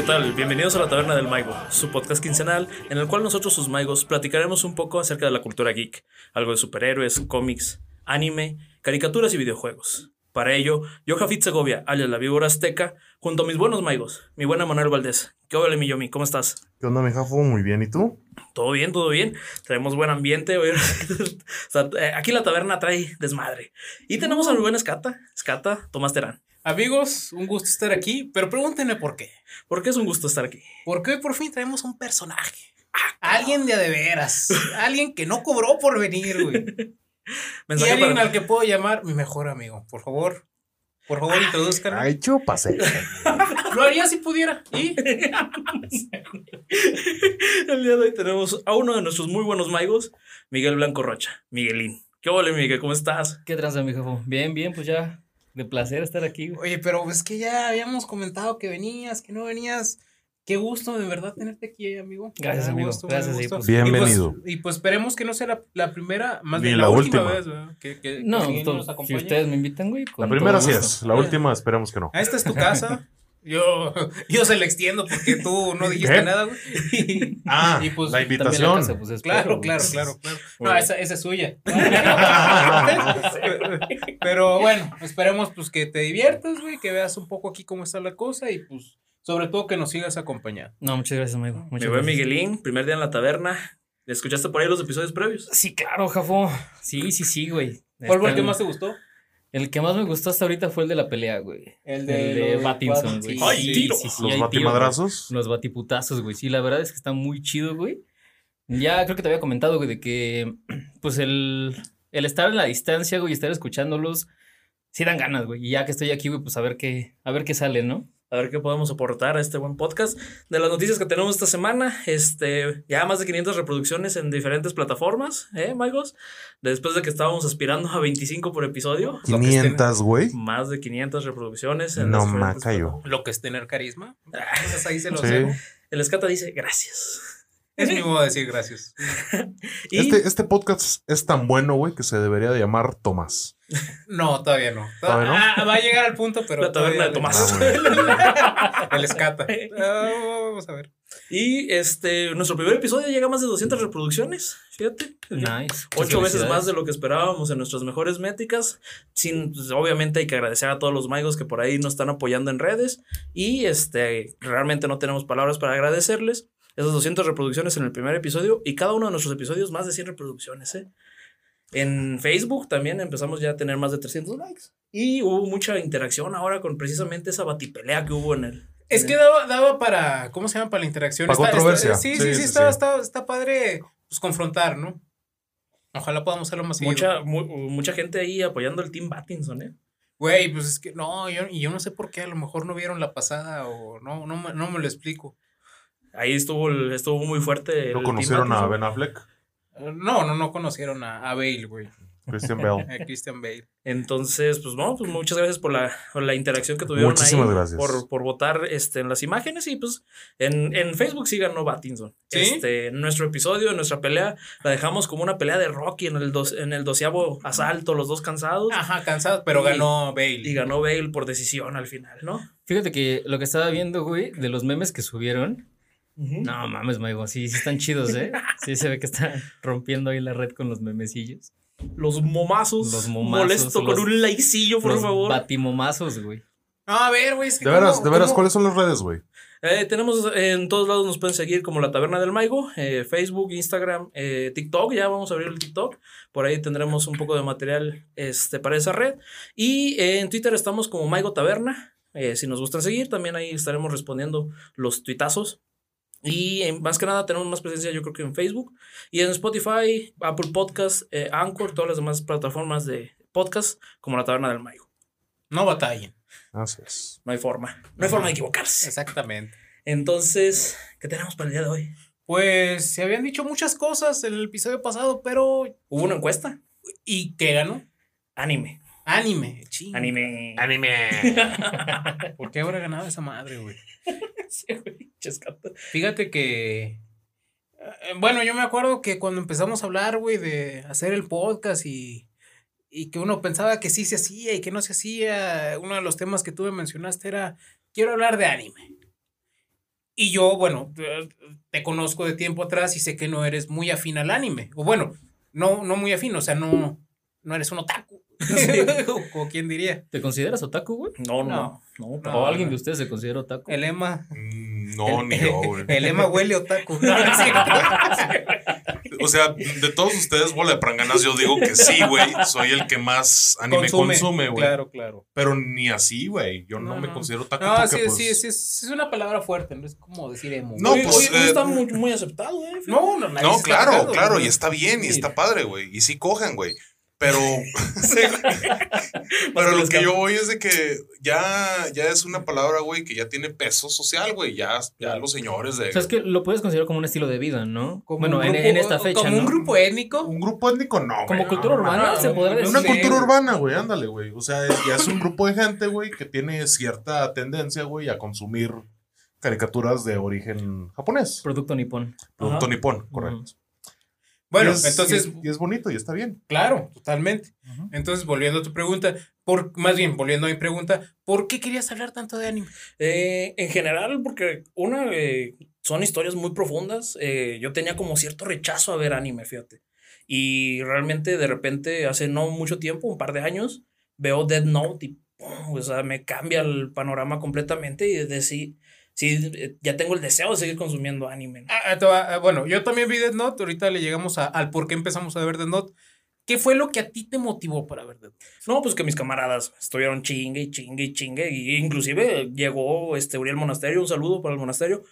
¿qué tal? Bienvenidos a la Taberna del Maigo, su podcast quincenal en el cual nosotros, sus maigos, platicaremos un poco acerca de la cultura geek, algo de superhéroes, cómics, anime, caricaturas y videojuegos. Para ello, yo, Jafit Segovia, alias la víbora azteca, junto a mis buenos maigos, mi buena Manuel Valdés. ¿Qué hola, mi Yomi? ¿Cómo estás? ¿Qué onda, mi Jafo? Muy bien, ¿y tú? Todo bien, todo bien. Traemos buen ambiente. hoy. O sea, eh, aquí la taberna trae desmadre. Y tenemos a mi buena Escata. Escata, Tomás Terán. Amigos, un gusto estar aquí, pero pregúntenme por qué. ¿Por qué es un gusto estar aquí? Porque hoy por fin traemos un personaje. Alguien de a de veras. Alguien que no cobró por venir, güey. Y Mensaje alguien al que puedo llamar mi mejor amigo. Por favor, por favor, introduzcan. Ay, chúpase. Lo haría si pudiera. ¿Y? El día de hoy tenemos a uno de nuestros muy buenos maigos, Miguel Blanco Rocha. Miguelín. ¿Qué hola, Miguel? ¿Cómo estás? ¿Qué tranza, mi jefe? Bien, bien, pues ya. De placer estar aquí. güey. Oye, pero es que ya habíamos comentado que venías, que no venías. Qué gusto de verdad tenerte aquí, amigo. Gracias, amigo. gusto, Gracias, sí, pues. Bienvenido. Y pues, y pues esperemos que no sea la, la primera, más bien la la, última, última. vez, ¿verdad? Que, que- que No, Miguel to- nos si ustedes me invitan, güey. La primera sí es, la última esperemos que no. Ah, Esta es tu casa. Yo, yo se la extiendo porque tú no dijiste ¿Qué? nada, güey. Ah, Y pues, la También la invitación. casa, pues, espero, Claro, claro, claro, claro. No, esa, esa es suya. Pero bueno, esperemos pues que te diviertas, güey, que veas un poco aquí cómo está la cosa y pues sobre todo que nos sigas acompañando. No, muchas gracias, amigo. Mi Muchas buen gracias. Miguelín, primer día en la taberna. ¿Escuchaste por ahí los episodios previos? Sí, claro, Jafo. Sí, sí, sí, güey. ¿Cuál fue el que más te gustó? El que más me gustó hasta ahorita fue el de la pelea, güey. El El de los Pattinson, cuadros. güey. Sí, ¡Ay, sí, tiro! sí, sí. Los tiro, batimadrazos. Los batiputazos, güey. Sí, la verdad es que está muy chido, güey. Ya creo que te había comentado, güey, de que, pues, el, el estar en la distancia, güey, y estar escuchándolos, sí dan ganas, güey. Y ya que estoy aquí, güey, pues a ver qué, a ver qué sale, ¿no? A ver qué podemos aportar a este buen podcast. De las noticias que tenemos esta semana, este, ya más de 500 reproducciones en diferentes plataformas, ¿eh, Maigos? Después de que estábamos aspirando a 25 por episodio, Lo que 500, güey. más de 500 reproducciones. En No macayo. plataformas. Lo que es tener carisma. Entonces ahí se lo Sí. dejo. El Escata dice gracias. Es mi modo de decir gracias. Y Este, este podcast es tan bueno, güey, que se debería de llamar Tomás. No, todavía no. ¿Todavía no? Ah, va a llegar al punto, pero. La taberna de todavía Tomás. no. El escata. Ah, vamos a ver. Y este, nuestro primer episodio llega a más de 200 reproducciones. Fíjate. Nice. Ocho veces más de lo que esperábamos en nuestras mejores métricas. Sin, pues, obviamente hay que agradecer a todos los maigos que por ahí nos están apoyando en redes. Y este, realmente no tenemos palabras para agradecerles. Esas 200 reproducciones en el primer episodio. Y cada uno de nuestros episodios más de 100 reproducciones. ¿eh? En Facebook también empezamos ya a tener más de 300 likes. Y hubo mucha interacción ahora con precisamente esa batipelea que hubo en el. Es en que el- daba, daba para. ¿Cómo se llama? Para la interacción. Para controversia. sí, Sí, sí, sí, sí, está, sí. Está, está padre pues, confrontar, ¿no? Ojalá podamos hacerlo más seguido. mucha, mu- mucha gente ahí apoyando el Team Battinson, ¿eh? Güey, pues es que no, yo, y yo no sé por qué, a lo mejor no vieron la pasada o no, no, no me lo explico. Ahí estuvo, el- estuvo muy fuerte. el ¿No Team conocieron a. Ben Affleck? Eh, No, no, no conocieron a, a Bale, güey. Christian. A Christian Bale. Entonces, pues no, pues muchas gracias por la, por la interacción que tuvieron Muchísimas ahí, gracias. Por, por votar este, en las imágenes y pues en, en Facebook sí ganó Battinson. ¿Sí? Este, en nuestro episodio, en nuestra pelea, la dejamos como una pelea de Rocky en el, dos, en el doceavo asalto, los dos cansados. Ajá, cansado, pero Y- ganó Bale. Y ganó Bale por decisión al final, ¿no? Fíjate que lo que estaba viendo, güey, de los memes que subieron. No mames, Maigo, sí, sí están chidos, ¿eh? Sí se ve que están rompiendo ahí la red con los memecillos. Los momazos. Los momazos, Molesto con un likecillo, por los favor. batimomazos, güey. No, a ver, güey. es que De veras, cómo- de veras, cómo- ¿cuáles son las redes, güey? Eh, tenemos eh, en todos lados nos pueden seguir como la Taberna del Maigo, eh, Facebook, Instagram, eh, TikTok, ya vamos a abrir el TikTok, por ahí tendremos un poco de material este, para esa red. Y eh, en Twitter estamos como Maigo Taberna, eh, si nos gustan seguir, también ahí estaremos respondiendo los tuitazos. Y eh, más que nada tenemos más presencia yo creo que en Facebook y en Spotify, Apple Podcast, eh, Anchor, todas las demás plataformas de podcast como la Taberna del Maigo. No batallen. Así es. No hay forma, no hay forma de equivocarse. Exactamente. Entonces, ¿qué tenemos para el día de hoy? Pues se habían dicho muchas cosas en el episodio pasado, pero. Hubo una encuesta. ¿Y qué ganó? Anime. Anime. Ching. Anime. Anime. ¿Por qué habrá ganado esa madre, güey? Fíjate que. eh, Bueno, yo me acuerdo que cuando empezamos a hablar, güey, de hacer el podcast y, y que uno pensaba que sí se hacía y que no se hacía, uno de los temas que tú me mencionaste era, quiero hablar de anime. Y yo, bueno, te- te conozco de tiempo atrás y sé que no eres muy afín al anime. O bueno, no, no muy afín, o sea, no, no eres un otaku. o quien diría. ¿Te consideras otaku, güey? No, no, No. no. No, ¿O alguien no. de ustedes se considera otaku? El Emma. Mm, No, ni yo, güey. El Emma huele otaku. O sea, de todos ustedes, bola de pranganas, yo digo que sí, güey. Soy el que más anime consume, güey. Claro, claro. Pero ni así, güey. Yo no, No, me considero taco No, porque, sí, pues, sí, sí, es, es una palabra fuerte, no es como decir emo. No, Hoy- pues, hoy, hoy eh, está muy, muy aceptado, ¿eh? fíjate. no, no, No, claro, claro, güey. y está bien, y Sí. está padre, güey. Y sí cojan, güey. Pero, pero lo que yo voy es de que ya, ya es una palabra, güey, que ya tiene peso social, güey. Ya, ya los señores de O sea, es que lo puedes considerar como un estilo de vida, ¿no? Como bueno, en, esta fecha, Como un ¿no? grupo étnico. un grupo étnico, no. Como güey, cultura no, urbana, no, se no, podría decir. Una cultura urbana, güey, ándale, güey. O sea, ya es un grupo de gente, güey, que tiene cierta tendencia, güey, a consumir caricaturas de origen japonés. Producto nipón. Producto Ajá. nipón, correcto. Bueno, Y es- entonces, Y es, y es bonito y está bien. claro, totalmente. Entonces, volviendo a tu pregunta, por, más bien, volviendo a mi pregunta, ¿por qué querías hablar tanto de anime? Eh, en general, porque una, eh, son historias muy profundas. eh, yo tenía como cierto rechazo a ver anime, fíjate. Y realmente, de repente, hace no mucho tiempo, un par de años, veo Dead Note y ¡pum! o sea, me cambia el panorama completamente y de sí, eh, ya tengo el deseo de seguir consumiendo anime. ¿no? Ah, ah, ah, bueno, yo también vi Death Note, ahorita le llegamos a- al por qué empezamos a ver Death Note. ¿Qué fue lo que a ti te motivó para ver Death Note? No, pues que mis camaradas estuvieron chingue y chingue y chingue. Y inclusive llegó este Uriel Monasterio, un saludo para el monasterio.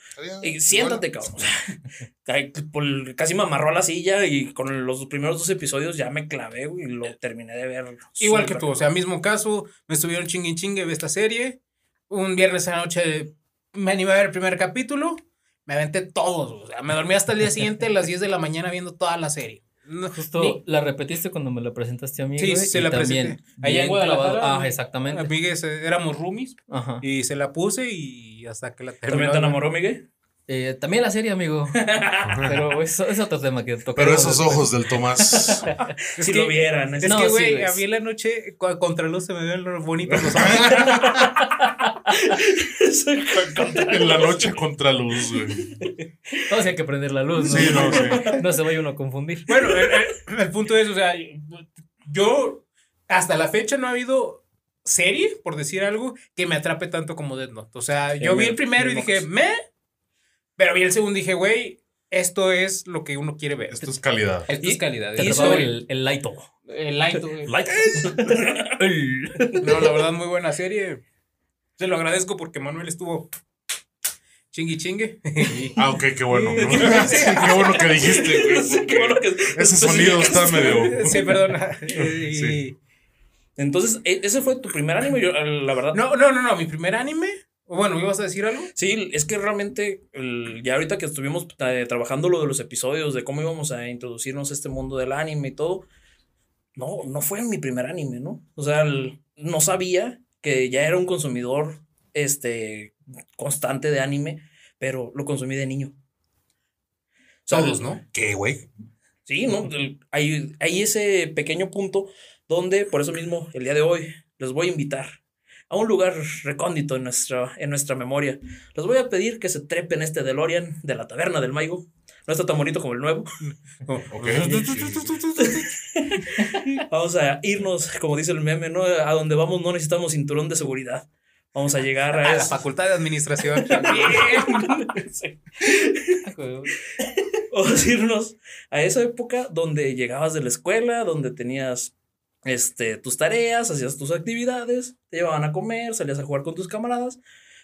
Y siéntate, cabrón. O sea, ay, por- casi me amarró a la silla y con los primeros dos episodios ya me clavé güey, y lo terminé de ver. Igual que tú, o sea, mismo caso, me estuvieron chingue y chingue de esta serie. Un viernes en la noche me animé a ver el primer capítulo, me aventé todos, o sea, me dormí hasta el día siguiente a las 10 de la mañana viendo toda la serie. No, Justo ni- la repetiste cuando me la presentaste a mí. Sí, sí, se la también presenté. Allá en. Guadalajara, Ah, exactamente. amigues, éramos roomies Ajá. y se la puse y hasta que la ¿También terminó. te enamoró, Miguel? Eh, también la serie, amigo. Pero eso es otro tema que tocaremos Pero esos ojos del Tomás. Es si que- lo vieran. es- Es No, que, sí, güey, güey. a mí en la noche contra luz se me ven los bonitos los ojos. en la noche contra luz, güey. No, sí hay que prender la luz, ¿no? Sí, no, sí. No se vaya uno a confundir. Bueno, el, el- el punto es, o sea, yo hasta la fecha no ha habido serie, por decir algo, que me atrape tanto como Death Note. O sea, yo vi el primero y dije, me, pero vi el segundo y dije, güey, esto es lo que uno quiere ver. Esto es calidad. Esto es calidad. Te eso- el, el lighto. el light, güey. Light. No, la verdad, muy buena serie. Se lo agradezco porque Manuel estuvo chingui chingue. Ah, ok, qué bueno. qué bueno que dijiste, güey. Qué bueno que- Ese sonido está medio. Sí, perdona. Y- Sí. Entonces, e- ese fue tu primer anime. Yo, la verdad. No, no, no, no, mi primer anime. Bueno, ¿ibas a decir algo? Sí, es que realmente, el- ya ahorita que estuvimos eh, trabajando lo de los episodios, de cómo íbamos a introducirnos a este mundo del anime y todo, no, no fue mi primer anime, ¿no? O sea, el- no sabía que ya era un consumidor este, constante de anime, pero lo consumí de niño. Todos, ¿no? ¿Qué, güey? Sí, ¿no? Hay, hay ese pequeño punto donde, por eso mismo, el día de hoy, les voy a invitar a un lugar recóndito en nuestra, en nuestra memoria. Les voy a pedir que se trepen este DeLorean de la taberna del Maigo. No está tan bonito como el nuevo. Ok. Vamos a irnos, como dice el meme, ¿no? A donde vamos no necesitamos cinturón de seguridad. Vamos a llegar a, A la facultad de administración. Sí. Vamos a irnos a esa época donde llegabas de la escuela, donde tenías este, tus tareas, hacías tus actividades, te llevaban a comer, salías a jugar con tus camaradas,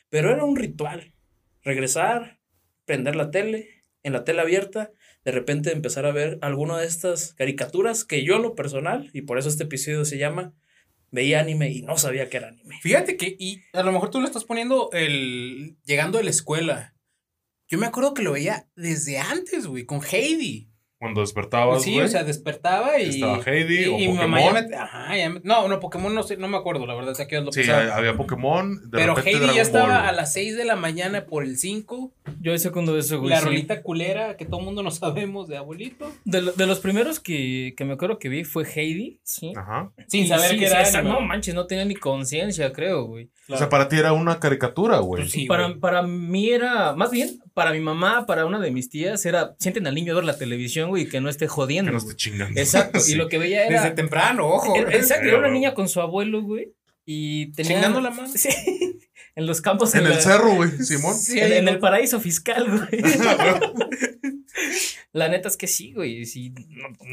pero era un ritual. Regresar, prender la tele, en la tele abierta, de repente empezar a ver alguna de estas caricaturas que yo lo personal, y por eso este episodio se llama, veía anime y no sabía que era anime. Fíjate que, y a lo mejor tú lo estás poniendo el llegando a la escuela. Yo me acuerdo que lo veía desde antes, güey, con Heidi. Cuando despertabas, sí, o sea, despertaba y. Estaba Heidi y, o y mi mamá ya Pokémon. me- ajá, ya me- no, no, Pokémon no sé, no me acuerdo, la verdad, o sea, que lo Sí, pasaba. había Pokémon. De Pero repente Heidi Dragon ya estaba Ball. a las 6 de la mañana por el 5 Yo segundo eso, güey. La sí. rolita culera que todo el mundo no sabemos de abuelito. De, lo- de los primeros que, que me acuerdo que vi fue Heidi, sí. Ajá. Sin Y saber sí, que era esa-. No manches, no tenía ni conciencia, creo, güey. O sea, para ti era una caricatura, güey. Pues sí, para, güey. para mí era, más bien, para mi mamá, para una de mis tías, era, sienten al niño a ver la televisión, güey, y que no esté que jodiendo. no güey. esté chingando. Exacto, Sí. y lo que veía era... Desde temprano, ojo. era- exacto, era una niña con su abuelo, güey, y tenía... Chingando la mano. Sí, en los campos. En el la- cerro, güey, Simón. Sí, en, no- el paraíso fiscal, güey. La neta es que sí, güey. Sí,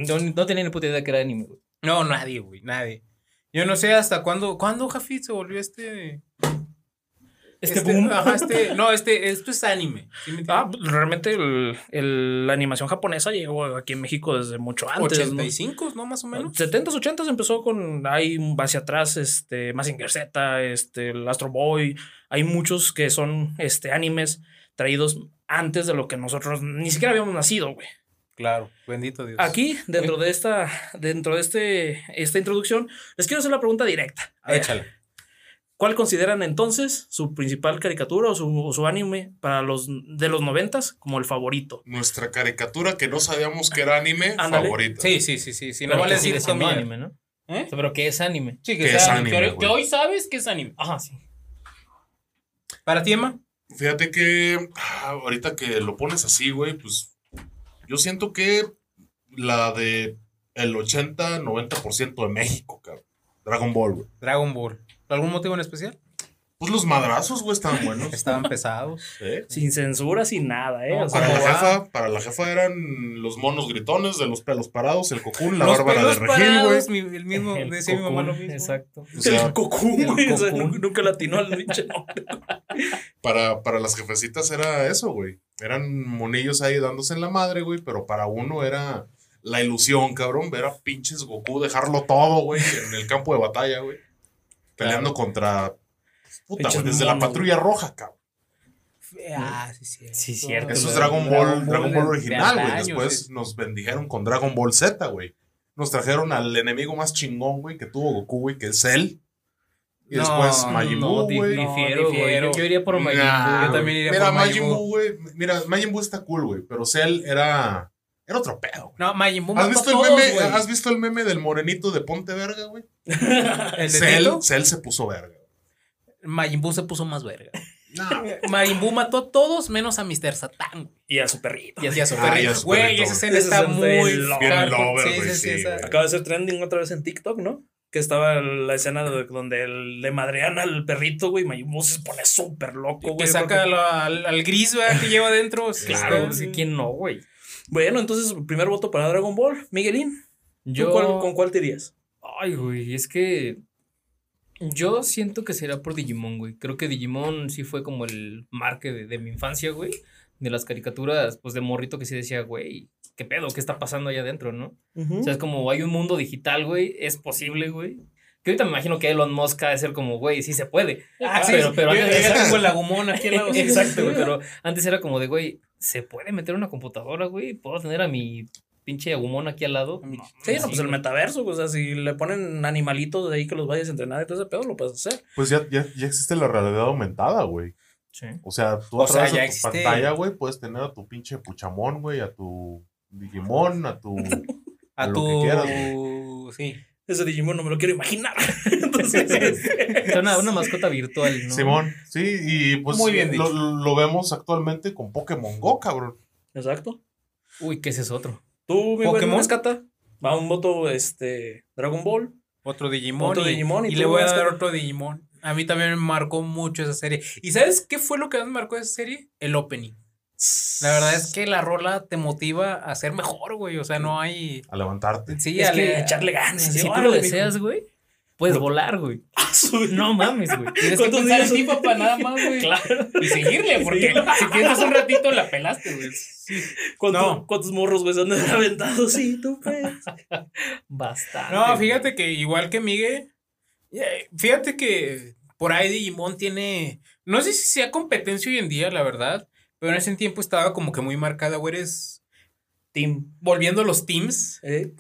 no, no, no tenía ni puta idea que era anime, güey. No, nadie, güey, nadie. Yo no sé hasta cuándo, ¿cuándo Jafit se volvió este? Este, boom. Ajá, este, no, este, esto es anime. ¿sí me entiendes? Ah, pues, realmente el- el- la animación japonesa llegó aquí en México desde mucho antes. ¿no? 85, ¿no? Más o menos. 70s, 80s empezó con. Hay hacia atrás, este, Mazinger Z, este, el Astro Boy. Hay muchos que son este, animes traídos antes de lo que nosotros ni siquiera habíamos nacido, güey. Claro, bendito Dios. Aquí, dentro de esta, dentro de este, esta introducción, les quiero hacer la pregunta directa. A ver, Échala. ¿Cuál consideran entonces su principal caricatura o su, o su anime para los de los noventas como el favorito? Nuestra caricatura que no sabíamos que era anime Ándale. favorita. Sí, sí, sí, sí. sí no Pero vale decir comida. anime, ¿no? ¿Eh? Pero que es anime. Sí, que, sea es anime, anime, que- hoy sabes que es anime. Ajá, sí. ¿Para ti, Emma? Fíjate que ah, ahorita que lo pones así, güey, pues yo siento que la de el 80-90% de México, cabrón. Dragon Ball, güey. Dragon Ball. ¿Algún motivo en especial? Pues los madrazos, güey, estaban buenos. Estaban pesados. ¿Eh? Sin censura, sin nada, ¿eh? No, O sea, Para la jefa, para la jefa eran los monos gritones de los pelos parados, el cocún, la Los bárbara de regil, güey. el mismo, El decía mi mamá lo mismo. Exacto. O sea, el Cocoon, güey. o sea, nunca, nunca latinó al pinche nombre. para, para las jefecitas era eso, güey. Eran monillos ahí dándose en la madre, güey, pero para uno era la ilusión, cabrón, ver a pinches Goku dejarlo todo, güey, en el campo de batalla, güey. Peleando contra... Puta, güey, desde la patrulla roja, cabrón. Ah, sí, sí. Sí, cierto. Eso es Dragon Ball, Dragon Ball original, güey. Después sí. nos bendijeron con Dragon Ball Z, güey. Nos trajeron al enemigo más chingón, güey, que tuvo Goku, güey, que es Cell. Y No, después Majin Buu, güey. no, difiero, güey. Yo, yo iría por Majin Nah, Buu, yo también iría Mira, por Majin Buu, güey. Mira, Majin Buu está cool, güey. Pero Cell era. Era otro pedo, güey. No, Majin Buu ¿Has mató visto, a el todos, meme. ¿Has visto el meme del morenito de Ponte Verga, güey? ¿El de Cell? Cell se puso verga. Majin Buu se puso más verga. No. Majin Buu mató a todos menos a Mr. Satan. güey. Y a su perrito. Y a su Ah, perrito. Güey, perrito, esa escena está muy lover, Sí, sí, sí. Acaba de ser trending otra vez en TikTok, ¿no? Que estaba la escena de- donde el- le madrean al perrito, güey. Buu se pone súper loco, güey. Que saca porque- al, al gris, ¿verdad? Que lleva adentro. Claro, pues, ¿y ¿quién no, güey? Bueno, entonces, primer voto para Dragon Ball. Miguelín, ¿tú Yo. cuál- ¿con cuál te irías? Ay, güey, es que. Yo siento que será por Digimon, güey. Creo que Digimon sí fue como el marque de, de mi infancia, güey. De las caricaturas, pues de morrito que sí decía, güey, ¿qué pedo? ¿Qué está pasando allá adentro, no? O sea, es como hay un mundo digital, güey, es posible, güey. Que ahorita me imagino que Elon Musk ha de ser como, güey, sí se puede. Ah, sí, pero, pero yo, antes- ya tengo el lagumón aquí al lado. Exacto, güey, pero antes era como de, güey, ¿se puede meter una computadora, güey? ¿Puedo tener a mi pinche agumón aquí al lado? No, Sí, no, pues el güey. metaverso, o sea, si le ponen animalitos de ahí que los vayas a entrenar y todo ese pedo, lo puedes hacer. Pues ya, ya, ya existe la realidad aumentada, güey. Sí. O sea, tú O a sea, través ya de tu existe. pantalla, güey, puedes tener a tu pinche Puchamón, güey, a tu Digimon, a tu... A lo tu. que quieras, sí. Ese Digimon no me lo quiero imaginar. Entonces, este, Es una, una mascota virtual, ¿no? Simón, sí, y pues Muy bien lo, lo vemos actualmente con Pokémon Go, cabrón. exacto. Uy, que ese es otro. Tú, mi Pokémon. Mascata, va un voto este Dragon Ball. Otro Digimon. Otro y, Digimon, ¿y y le voy a a- dar otro Digimon. A mí también me marcó mucho esa serie. ¿Y sabes qué fue lo que más me marcó esa serie? El opening. La verdad es que la rola te motiva a ser mejor, güey. O sea, no hay. A levantarte. Sí, es a que echarle ganas. Si, sí, tú lo deseas, güey, puedes volar, güey. No mames, güey. Tienes que ¿Cuántos pensar días en ti, papá, nada más, güey. Claro. Y seguirle, porque si piensas un ratito, la pelaste, güey. ¿Cuántos, No. ¿Cuántos morros, güey, se han aventado? Sí, tú, pues. Bastante. No, güey. fíjate que igual que Miguel, eh, fíjate que por ahí Digimon tiene, no sé si sea competencia hoy en día, la verdad, pero en ese tiempo estaba como que muy marcada, o eres Team. volviendo a los teams, ¿eh?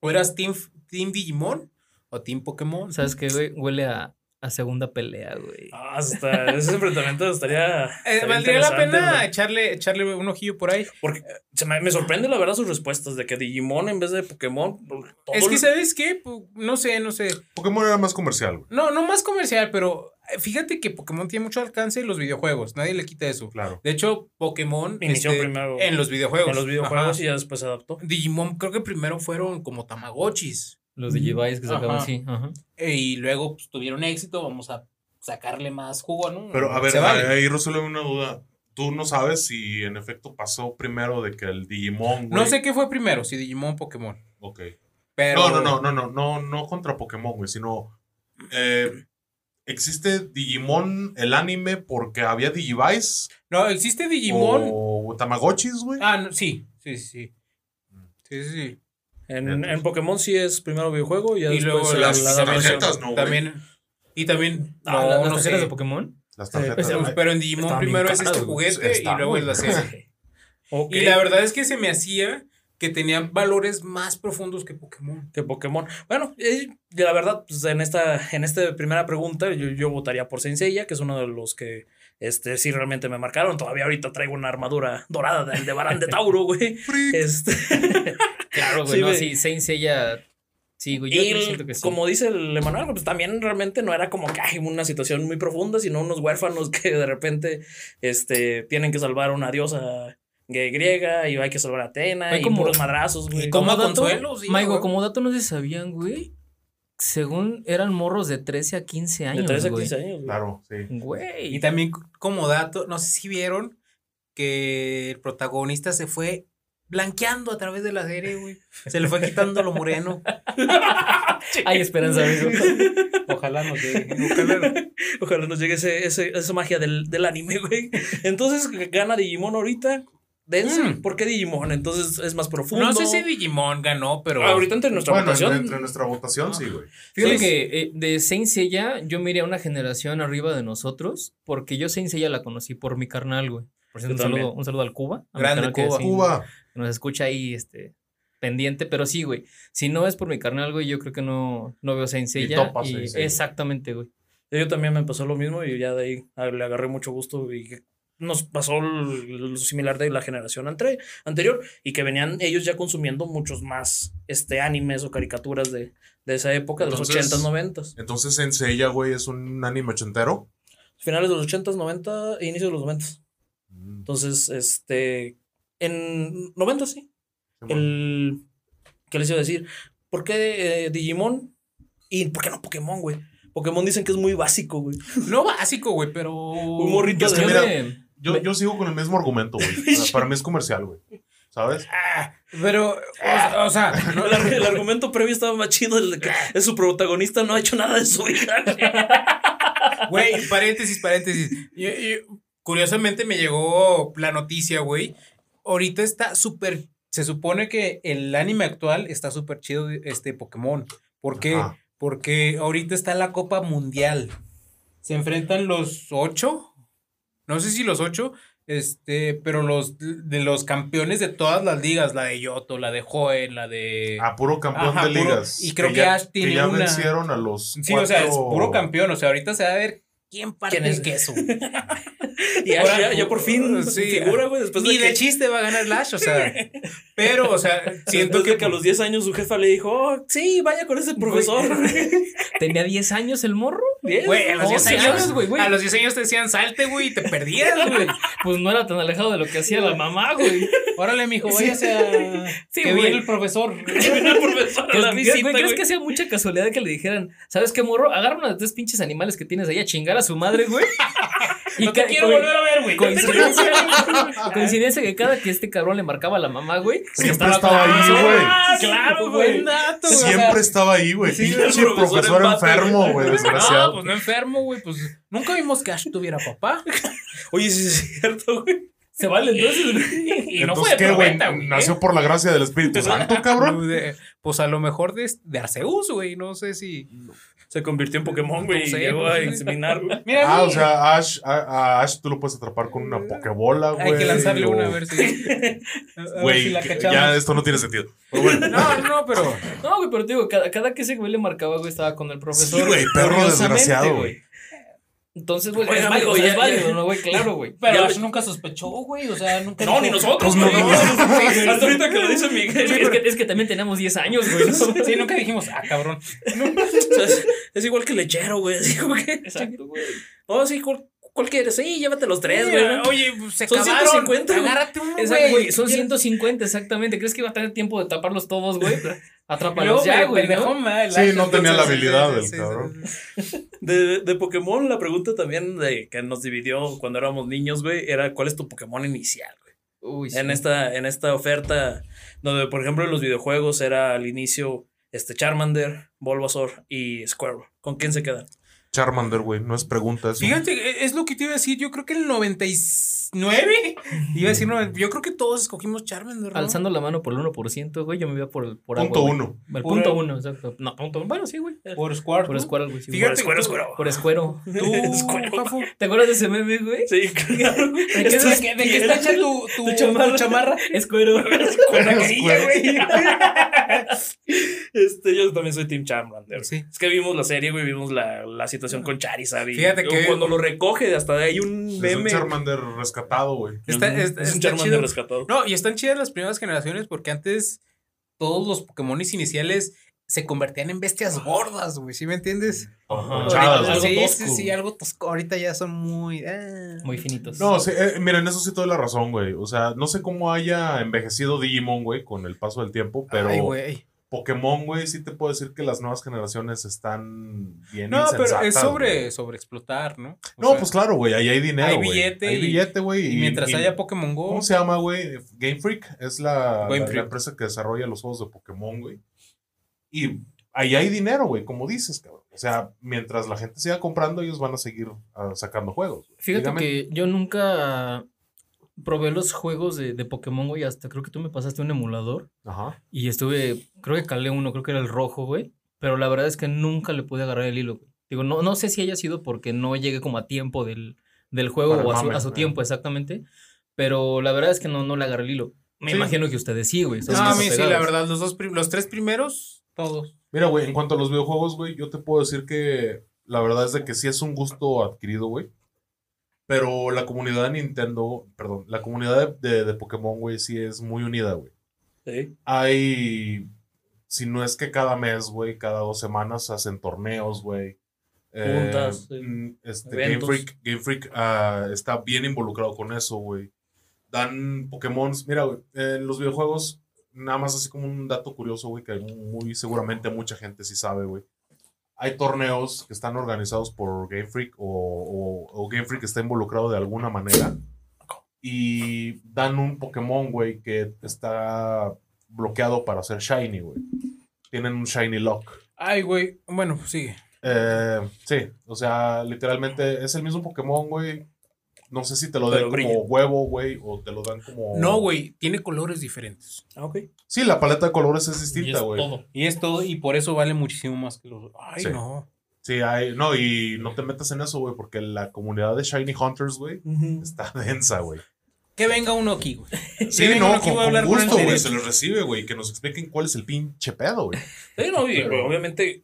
o eras team, team Digimon o team Pokémon. ¿Sabes qué, güey? Huele a, a segunda pelea, güey. Ah, está, ese enfrentamiento estaría. Eh, estaría valdría la pena echarle, echarle un ojillo por ahí. Porque se me, me sorprende la verdad sus respuestas de que Digimon en vez de Pokémon. todo Es que, ¿sabes qué? Pu- No sé, no sé. Pokémon era más comercial, güey. No, no más comercial, pero fíjate que Pokémon tiene mucho alcance en los videojuegos. Nadie le quita eso. Claro. De hecho, Pokémon Inició este, primero en los videojuegos. en los videojuegos Ajá. y ya después se adaptó. Digimon creo que primero fueron como Tamagotchis. Los Digivice que sacaban Ajá. Ajá. eh, y luego pues, tuvieron éxito. Vamos a sacarle más jugo, ¿no? Pero a ver, vale. ahí resuelve una duda. Tú no sabes si en efecto pasó primero de que el Digimon, güey. No sé qué fue primero, si Digimon o Pokémon. Ok. Pero. No, no, no, no, no, no, no contra Pokémon, güey, sino. eh, ¿Existe Digimon el anime porque había Digivice? No, existe Digimon. ¿O Tamagotchis, güey? Ah, no, sí, sí, sí. Sí, sí, sí. En, en Pokémon sí es primero videojuego y ya Y después luego las la tarjetas. ¿no? También. Y también. Ah, no, ¿las no tarjetas sé. de Pokémon? Las tarjetas. güey. Pero en Digimon primero es este juguete Está, y luego es la serie. Y la verdad es que se me hacía que tenían valores más profundos que Pokémon. que Pokémon. Bueno, eh, la verdad, pues en esta, en esta primera pregunta, yo, yo votaría por Saint Seiya, que es uno de los que este, sí realmente me marcaron. Todavía ahorita traigo una armadura dorada del de Barán de Tauro, güey. Este, Claro, güey. Sí, no, sí, Saint Seiya. Sí, güey. Yo, y siento que sí. como dice el Emanuel, pues también realmente no era como que hay una situación muy profunda, sino unos huérfanos que de repente este, tienen que salvar a una diosa griega y hay que salvar a Atena Hay y como- puros madrazos, güey. y como- dato, consuelo, sí, Maigo, como dato no se sabían, güey. Según eran morros de 13 a 15 De años, 13 a güey. 15 años, güey. Claro, sí. Güey. Y también como dato, no sé si vieron que el protagonista se fue blanqueando a través de la serie, güey. Se le fue quitando lo moreno. Hay esperanza, amigo. Ojalá no llegue. Ojalá. Ojalá nos llegue ese, ese- esa magia del, del anime, güey. Entonces gana Digimon ahorita. Dense. Mm. ¿Por qué Digimon? Entonces es más profundo. No sé si Digimon ganó, pero. Ahorita entre nuestra Bueno, votación. entre, entre nuestra votación, sí, güey. Fíjate Sí. que eh, de Saint Seiya yo miré a una generación arriba de nosotros porque yo Saint Seiya la conocí por mi carnal, güey. Por cierto, un saludo, un saludo al Cuba. a Grande carnal que Cuba. sí Cuba. nos escucha ahí este, pendiente, pero sí, güey. Si no es por mi carnal, güey, yo creo que no, no veo Saint Seiya. y- exactamente, güey. Yo también me pasó lo mismo y ya de ahí a- le agarré mucho gusto y que nos pasó lo similar de la generación ante- anterior y que venían ellos ya consumiendo muchos más este, animes o caricaturas de, de esa época, de los Entonces- 80s, 90s. Entonces, en Seiya, güey, es un anime ochentero. Finales de los 80s, 90 e inicio de los 90s. Mm, Entonces, este, en 90 sí. Simón. El, ¿qué les iba a decir? ¿Por qué eh, Digimon? ¿Y por qué no Pokémon, güey? Pokémon dicen que es muy básico, güey. No básico, güey, pero. Un morrito de... me- Yo, yo sigo con el mismo argumento, güey. Para mí es comercial, güey. ¿Sabes? Ah, pero. O, o sea, no- El, ar- el argumento previo estaba más chido, el de que es su protagonista no ha hecho nada de su hija. Güey, paréntesis, paréntesis. Yo- yo- curiosamente me llegó la noticia, güey. Ahorita está súper. Se supone que el anime actual está súper chido, este Pokémon. ¿Por qué? Ajá. Porque ahorita está la Copa Mundial. Se enfrentan los ocho. No sé si los ocho. Este, pero los de los campeones de todas las ligas, la de Yoto, la de Joen, la de. A puro campeón Ajá, de puro- ligas. y creo que ya, Ash tiene ya una- vencieron a los. sí, o sea, es puro campeón. O sea, ahorita se va a ver quién parte ¿Quién es? el queso. Y Ash ya, ya por fin Sí, figura, güey, después Ni de de que, chiste va a ganar Lash, o sea. Pero, o sea, siento que, que a los 10 años su jefa le dijo, oh, sí, vaya con ese profesor. ¿Tenía 10 años el morro? Diez. Güey, a los 10 11 años, güey, güey. A los 10 años te decían salte, güey, y te perdías, güey. Pues no era tan alejado de lo que hacía la mamá, güey. Órale, mijo, váyase a. Sí, que viene el profesor. el profesor a ¿Crees, la güey, ¿crees que hacía mucha casualidad que le dijeran, ¿sabes qué, morro? Agarra uno de tres pinches animales que tienes ahí a chingar a su madre, güey. No te ca- quiero volver a ver, güey. Coincidencia, coincidencia que cada que este cabrón le marcaba a la mamá, güey. Siempre estaba ahí, güey. Ah, claro, güey. Siempre estaba ahí, güey. Sí, Pinche profesor enfermo, güey. güey, No, desgraciado. pues no enfermo, güey. Pues nunca vimos que Ash tuviera papá. Oye, sí es cierto, güey. Se vale entonces. Y no fue Entonces, de ¿qué, güey? probeta, güey. ¿eh? Nació por la gracia del Espíritu Santo, cabrón. Pues a lo mejor de, de Arceus, güey. No sé si. Se convirtió en Pokémon, güey, y llegó a inseminar, güey. Mira, Ah, o güey, sea, Ash, a, a Ash tú lo puedes atrapar con una Pokébola, güey. hay que lanzarle o- una a ver si. a ver Güey, si la que- cachamos. ya esto no tiene sentido. Pero bueno. No, no, pero. No, güey, pero te digo, cada, cada que ese güey le marcaba, güey, estaba con el profesor. Sí, güey, perro desgraciado, güey. Entonces, güey, es válido, o sea, es válido, ¿no, güey? Claro, güey. Pero Ash nunca sospechó, güey. O sea, nunca. No, dijo- ni nosotros, no, güey. no. Hasta ahorita que lo dice Miguel. Es, es que, es que también teníamos 10 años, güey. ¿no? Sí, nunca dijimos, ah, cabrón. O sea, es, es igual que lechero, güey. Así como que. Exacto, güey. Oh, sí, ¿cuál, quieres? Sí, llévate los tres, güey. ¿no? Oye, pues, se Son acabaron. 150, güey. Agárrate uno, Exacto, güey. Son 150, exactamente. ¿Crees que iba a tener tiempo de taparlos todos, güey? Atrápalos ya, güey. Sí, no tenía la habilidad del sí, sí, cabrón. sí. De, de Pokémon, la pregunta también de que nos dividió cuando éramos niños, güey, era ¿cuál es tu Pokémon inicial, güey? Uy, sí. En esta, en esta oferta, donde por ejemplo en los videojuegos era al inicio este Charmander, Bulbasaur y Squirtle. ¿Con quién se quedan? Charmander, güey, no es pregunta eso. Fíjate, e- es lo que te iba a decir. Yo creo que el 99. Iba a decir, no, yo creo que todos escogimos Charmander. ¿no? Alzando la mano por el 1%, güey, yo me iba por, por Punto agua, güey. uno. El Por punto el- uno, exacto. No, punto uno. Bueno, sí, güey. Por Squirtle. Por Squirtle, güey. sí, güey. Fíjate, Por Squirtle. Por Escuero. Tú, ¿Te acuerdas de ese meme, güey? Sí, claro. ¿De qué, de qué- de qué está hecha tu, tu, Tu chamarra. tu chamarra? Escuero. Güey. Este, yo también soy Team Charmander. Sí. Es que vimos la serie, güey, vimos la, la situación con Charizard. Y Fíjate que- Cuando lo recoge, hasta hay un Es un meme. Charmander rescatado, güey. Está, Ujú. está- es un está Charmander chido. rescatado. No, y están chidas las primeras generaciones porque antes todos los Pokémon iniciales se convertían en bestias gordas, güey. ¿Sí me entiendes? Ajá. Algo sí, tosco. sí, sí, algo tosco. Ahorita ya son muy. ah. Muy finitos. No, sí, eh, miren, eso sí toda la razón, güey. O sea, no sé cómo haya envejecido Digimon, güey, con el paso del tiempo, pero Ay, güey. Pokémon, güey, sí te puedo decir que las nuevas generaciones están bien No, pero es sobre, sobre explotar, ¿no? O No, sea, pues claro, güey, ahí hay dinero, hay güey. billete Hay y- billete, güey. Y mientras haya Pokémon Go. ¿Cómo se llama, güey? Game Freak es la, Game la- la Freak. empresa que desarrolla los juegos de Pokémon, güey. Y ahí hay dinero, güey, como dices, cabrón. O sea, mientras la gente siga comprando, ellos van a seguir ah, sacando juegos. güey. Fíjate Dígame. que yo nunca probé los juegos de, de Pokémon, güey. Hasta creo que tú me pasaste un emulador. Ajá. Y estuve, creo que calé uno, creo que era el rojo, güey. Pero la verdad es que nunca le pude agarrar el hilo, güey. Digo, no, no sé si haya sido porque no llegué como a tiempo del, del juego Para o a su, mame, a su tiempo exactamente. Pero la verdad es que no, no le agarré el hilo. Me Sí. imagino que ustedes sí, güey. No, a mí sí, la verdad. Los, dos los tres primeros, todos. Mira, güey, en cuanto a los videojuegos, güey, yo te puedo decir que la verdad es de que sí es un gusto adquirido, güey. Pero la comunidad de Nintendo, perdón, la comunidad de, de, de Pokémon, güey, sí es muy unida, güey. Sí. Hay, si no es que cada mes, güey, cada dos semanas hacen torneos, güey. Eh, Juntas, sí. mm, este, Game. Freak, Game Freak ah, está bien involucrado con eso, güey. Dan Pokémon, mira, güey, en los videojuegos, nada más así como un dato curioso, güey, que muy seguramente mucha gente sí sabe, güey. Hay torneos que están organizados por Game Freak o, o- o Game Freak está involucrado de alguna manera y dan un Pokémon, güey, que está bloqueado para hacer Shiny, güey. Tienen un Shiny Lock. Ay, güey. Bueno, sigue. Eh, sí, o sea, literalmente es el mismo Pokémon, güey. No sé si te lo dan como huevo, güey, o te lo dan como... No, güey. Tiene colores diferentes. Ah, ok. Sí, la paleta de colores es Y distinta, es güey. todo. Y es todo, y por eso vale muchísimo más que los. Ay, Sí. no. Sí, hay, no, y no te metas en eso, güey, porque la comunidad de Shiny Hunters, güey, está densa, güey. Que venga uno aquí, güey. Sí, no, uno aquí, con, gusto, güey, se les recibe, güey, que nos expliquen cuál es el pinche pedo, güey. Sí, no, y, Pero- obviamente,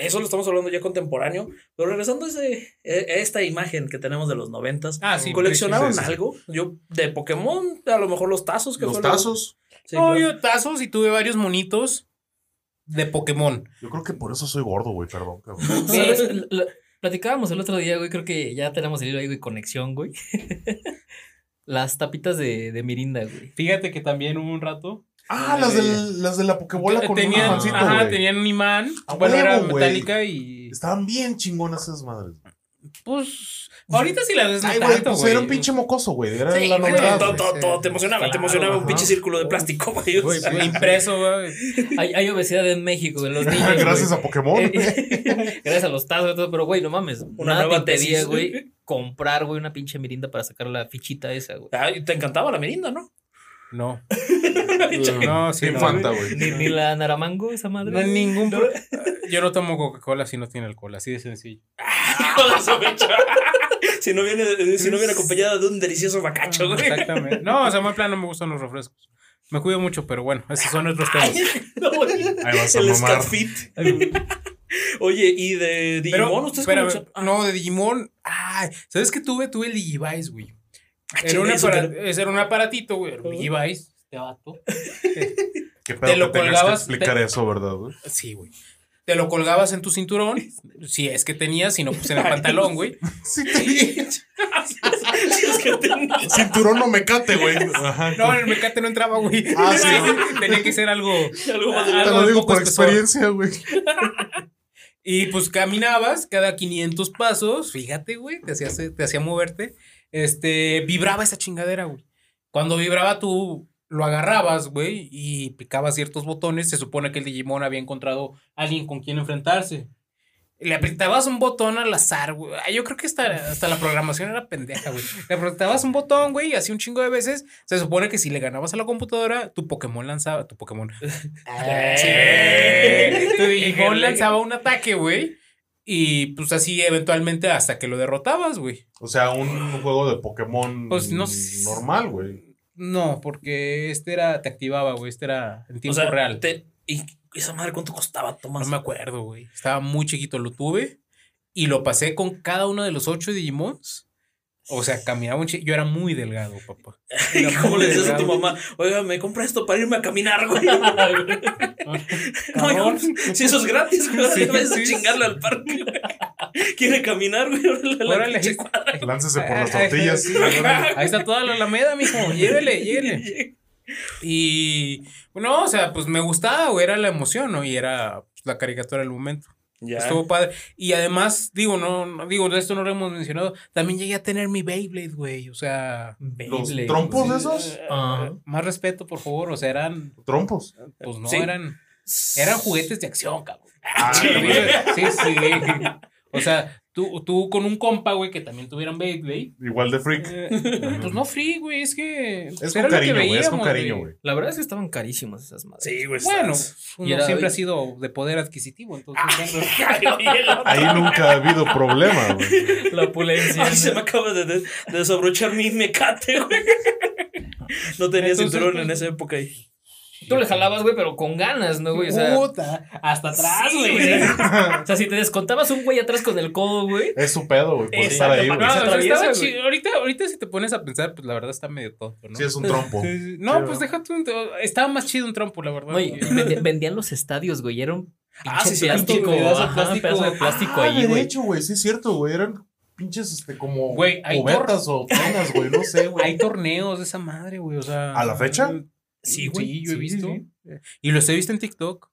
eso lo estamos hablando ya contemporáneo. Pero regresando a, ese, a esta imagen que tenemos de los noventas, Ah, sí. ¿coleccionaron sí, sí, sí. algo? Yo, de Pokémon, a lo mejor los tazos. que Los tazos, Sí, No, claro. yo tazos y tuve varios monitos de Pokémon. yo creo que por eso soy gordo, güey, perdón, platicábamos el otro día, güey. Creo que ya tenemos el hilo ahí, güey, conexión, güey. Las tapitas de, de Mirinda, güey. Fíjate que también hubo un rato. Ah, las, del, las de la Pokébola con un tenían, imancito, ajá, güey. tenían un imán. A bueno, era huevo, metálica y. Estaban bien chingonas esas madres. Pues. Ahorita sí la ves Ay, güey, pues era un pinche mocoso, güey. Era Sí, la novedad. todo, todo, todo te emocionaba, te emocionaba un pinche círculo de plástico, güey. impreso, güey. Hay, hay obesidad en México, en los niños. Gracias güey. a Pokémon. Eh, Gracias a los tazos y todo, pero güey, no mames. Una Nada nueva te tesis. güey, comprar, güey, una pinche mirinda para sacar la fichita esa, güey. Te encantaba la merinda, ¿no? No. No, sí, no. Infanta, güey. Ni, ni la naramango, esa madre. No ningún. pro- Yo no tomo Coca-Cola si no tiene alcohol, así de sencillo. Hijo de su mecha. si no viene, si no viene acompañada de un delicioso bacacho, güey. Exactamente. No, o sea, muy plano me gustan los refrescos. Me cuido mucho, pero bueno, esos son otros temas. No, güey. Ahí vas a El mamar. Scatfit. Oye, ¿y de Digimon Pero, ustedes espérame, cómo se- no, de Digimon. Ay, ¿sabes qué tuve? Tuve el Digivice, güey. Era, chinga, un ¿eso apara- qué ese era un aparatito, güey. era un. Digivice. Este vato. Qué Te pedo lo que tengas que colgabas, explicar te- eso, ¿verdad, güey? Sí, güey. Te lo colgabas en tu cinturón, si es que tenías, si no, pues en el pantalón, güey. Sí, te- Sí, es que tenía- Cinturón no me cate, güey. Ajá. No, en el mecate no entraba, güey. Ah, sí. Tenía que ser algo. algo más Te lo digo por espesor. experiencia, güey. Y pues caminabas cada 500 pasos, fíjate, güey, te hacía, te hacía moverte. Este, vibraba esa chingadera, güey. Cuando vibraba tú lo agarrabas, güey, y picabas ciertos botones, se supone que el Digimon había encontrado a alguien con quien enfrentarse. Le apretabas un botón al azar, güey. Yo creo que hasta, hasta la programación era pendeja, güey. Le apretabas un botón, güey, y así un chingo de veces. Se supone que si le ganabas a la computadora, tu Pokémon lanzaba. Tu Pokémon. Eh. tu Digimon lanzaba un ataque, güey. Y pues así eventualmente hasta que lo derrotabas, güey. O sea, un juego de Pokémon Pues, no normal, güey. No, porque este era, te activaba, güey. Este era en O tiempo sea, real. te- ¿Y esa madre cuánto costaba, No Tomás? me acuerdo, güey. Estaba muy chiquito, lo tuve y lo pasé con cada uno de los ocho Digimons. O sea, caminaba un chi- Yo era muy delgado, papá. Era ¿Cómo le decías a tu mamá? Oiga, me compra esto para irme a caminar, güey. no, si eso es gratis, güey. Sí, Vas a sí. chingarle al parque, güey. Quiere caminar, güey. Órale, la. Láncese por Ay, las ay, tortillas. Ahí está toda la alameda, mijo. Llévele, llévele. Y no, o sea, pues me gustaba, güey, era la emoción, ¿no? Y era pues, la caricatura del momento. Ya. Estuvo padre. Y además, digo, no, no- digo, esto no lo hemos mencionado. También llegué a tener mi Beyblade, güey. O sea, ¿Los Beyblade, trompos güey. esos? Ajá. más respeto, por favor. O sea, eran, Trompos. pues no, Sí. eran, eran juguetes de acción, cabrón. Ah, Sí. Sí, sí. O sea, tú, tú con un compa, güey, que también tuvieran Beyblade. Igual de freak. eh, pues no free, güey, es que. Es pues, con era lo que cariño, güey. Es con veíamos, cariño, güey. La verdad es que estaban carísimas esas madres. Sí, güey. Bueno, estás- uno Y era- siempre ha sido de poder adquisitivo, entonces. Ay, oye, no. Ahí nunca ha habido problema, güey. La opulencia. Ay, se me acaba de, de, de desabrochar mi mecate, güey. No tenía Entonces, cinturón pues, en esa época ahí. Tú le jalabas, güey, pero con ganas, ¿no, güey? O sea, Puta, hasta atrás, güey. O sea, si te descontabas un güey atrás con el codo, güey. Es su pedo, güey, por estar ahí, güey. No, o sea, chido. Ahorita, ahorita si te pones a pensar, pues la verdad está medio tonto, ¿no? Sí, es un trompo. No, Sí, pues ¿no? déjate un. Estaba más chido un trompo, la verdad. No, vendían los estadios, güey. Era un Ah, sí, plástico, de ajá, plástico. pedazo de plástico Ah, ahí, de güey. hecho, güey, sí es cierto, güey. Eran pinches, este, como Güey, hay cubetas o penas, güey. No sé, güey. Hay torneos de esa madre, güey. O sea. ¿A la fecha? Sí, güey. Sí, yo he Sí, visto. sí, Y los he visto en TikTok.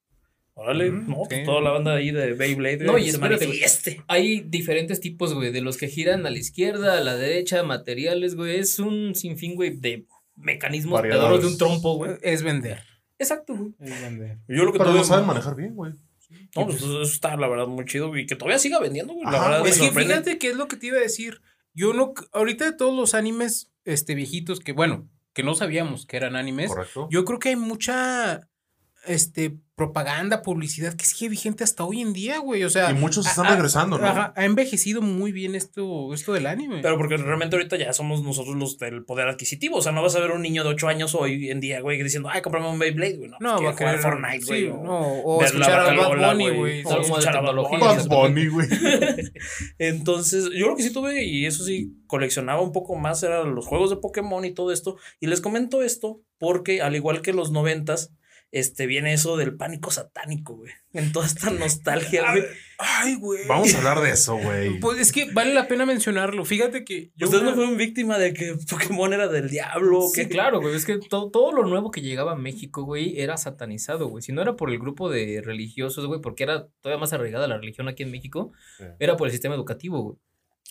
Órale, no, pues sí. toda la banda ahí de Beyblade. No, y espérate, güey. manifieste. Hay diferentes tipos, güey, de los que giran a la izquierda, a la derecha, materiales, güey. Es un sinfín, güey, de mecanismos pedorros de un trompo, güey. Es vender. Exacto, güey. Es vender. Yo lo que Pero lo saben manejar bien, güey. No, pues eso está, la verdad, muy chido. Y que todavía siga vendiendo, güey. La verdad, me Es que sorprende. fíjate que es lo que te iba a decir. Yo no. Ahorita de todos los animes este, viejitos que, bueno, que no sabíamos que eran animes, Correcto. yo creo que hay mucha este, propaganda, publicidad que sigue vigente hasta hoy en día, güey. O sea. Y muchos están ha- ha- regresando, ¿no? ajá, ha envejecido muy bien esto, esto del anime. Pero porque realmente ahorita ya somos nosotros los del poder adquisitivo. O sea, no vas a ver un niño de 8 años hoy en día, güey, diciendo, ay, cómprame un Beyblade, güey. No, no, va a querer jugar Fortnite, güey. sí, o no, o ver la escuchar a Bad Bunny, güey, o escuchar a. Bad Bunny, güey. Entonces, yo lo que sí tuve, y eso sí, coleccionaba un poco más, eran los juegos de Pokémon y todo esto. Y les comento esto porque, al igual que los noventas, este, viene eso del pánico satánico, güey. En toda esta nostalgia, güey. Ay, güey. Vamos a hablar de eso, güey. Pues es que vale la pena mencionarlo. Fíjate que yo ¿Ustedes una- no fueron víctima de que Pokémon era del diablo? Sí, claro, güey. Es que todo, todo lo nuevo que llegaba a México, güey, era satanizado, güey. Si no era por el grupo de religiosos, güey, porque era todavía más arraigada la religión aquí en México, Sí. era por el sistema educativo, güey.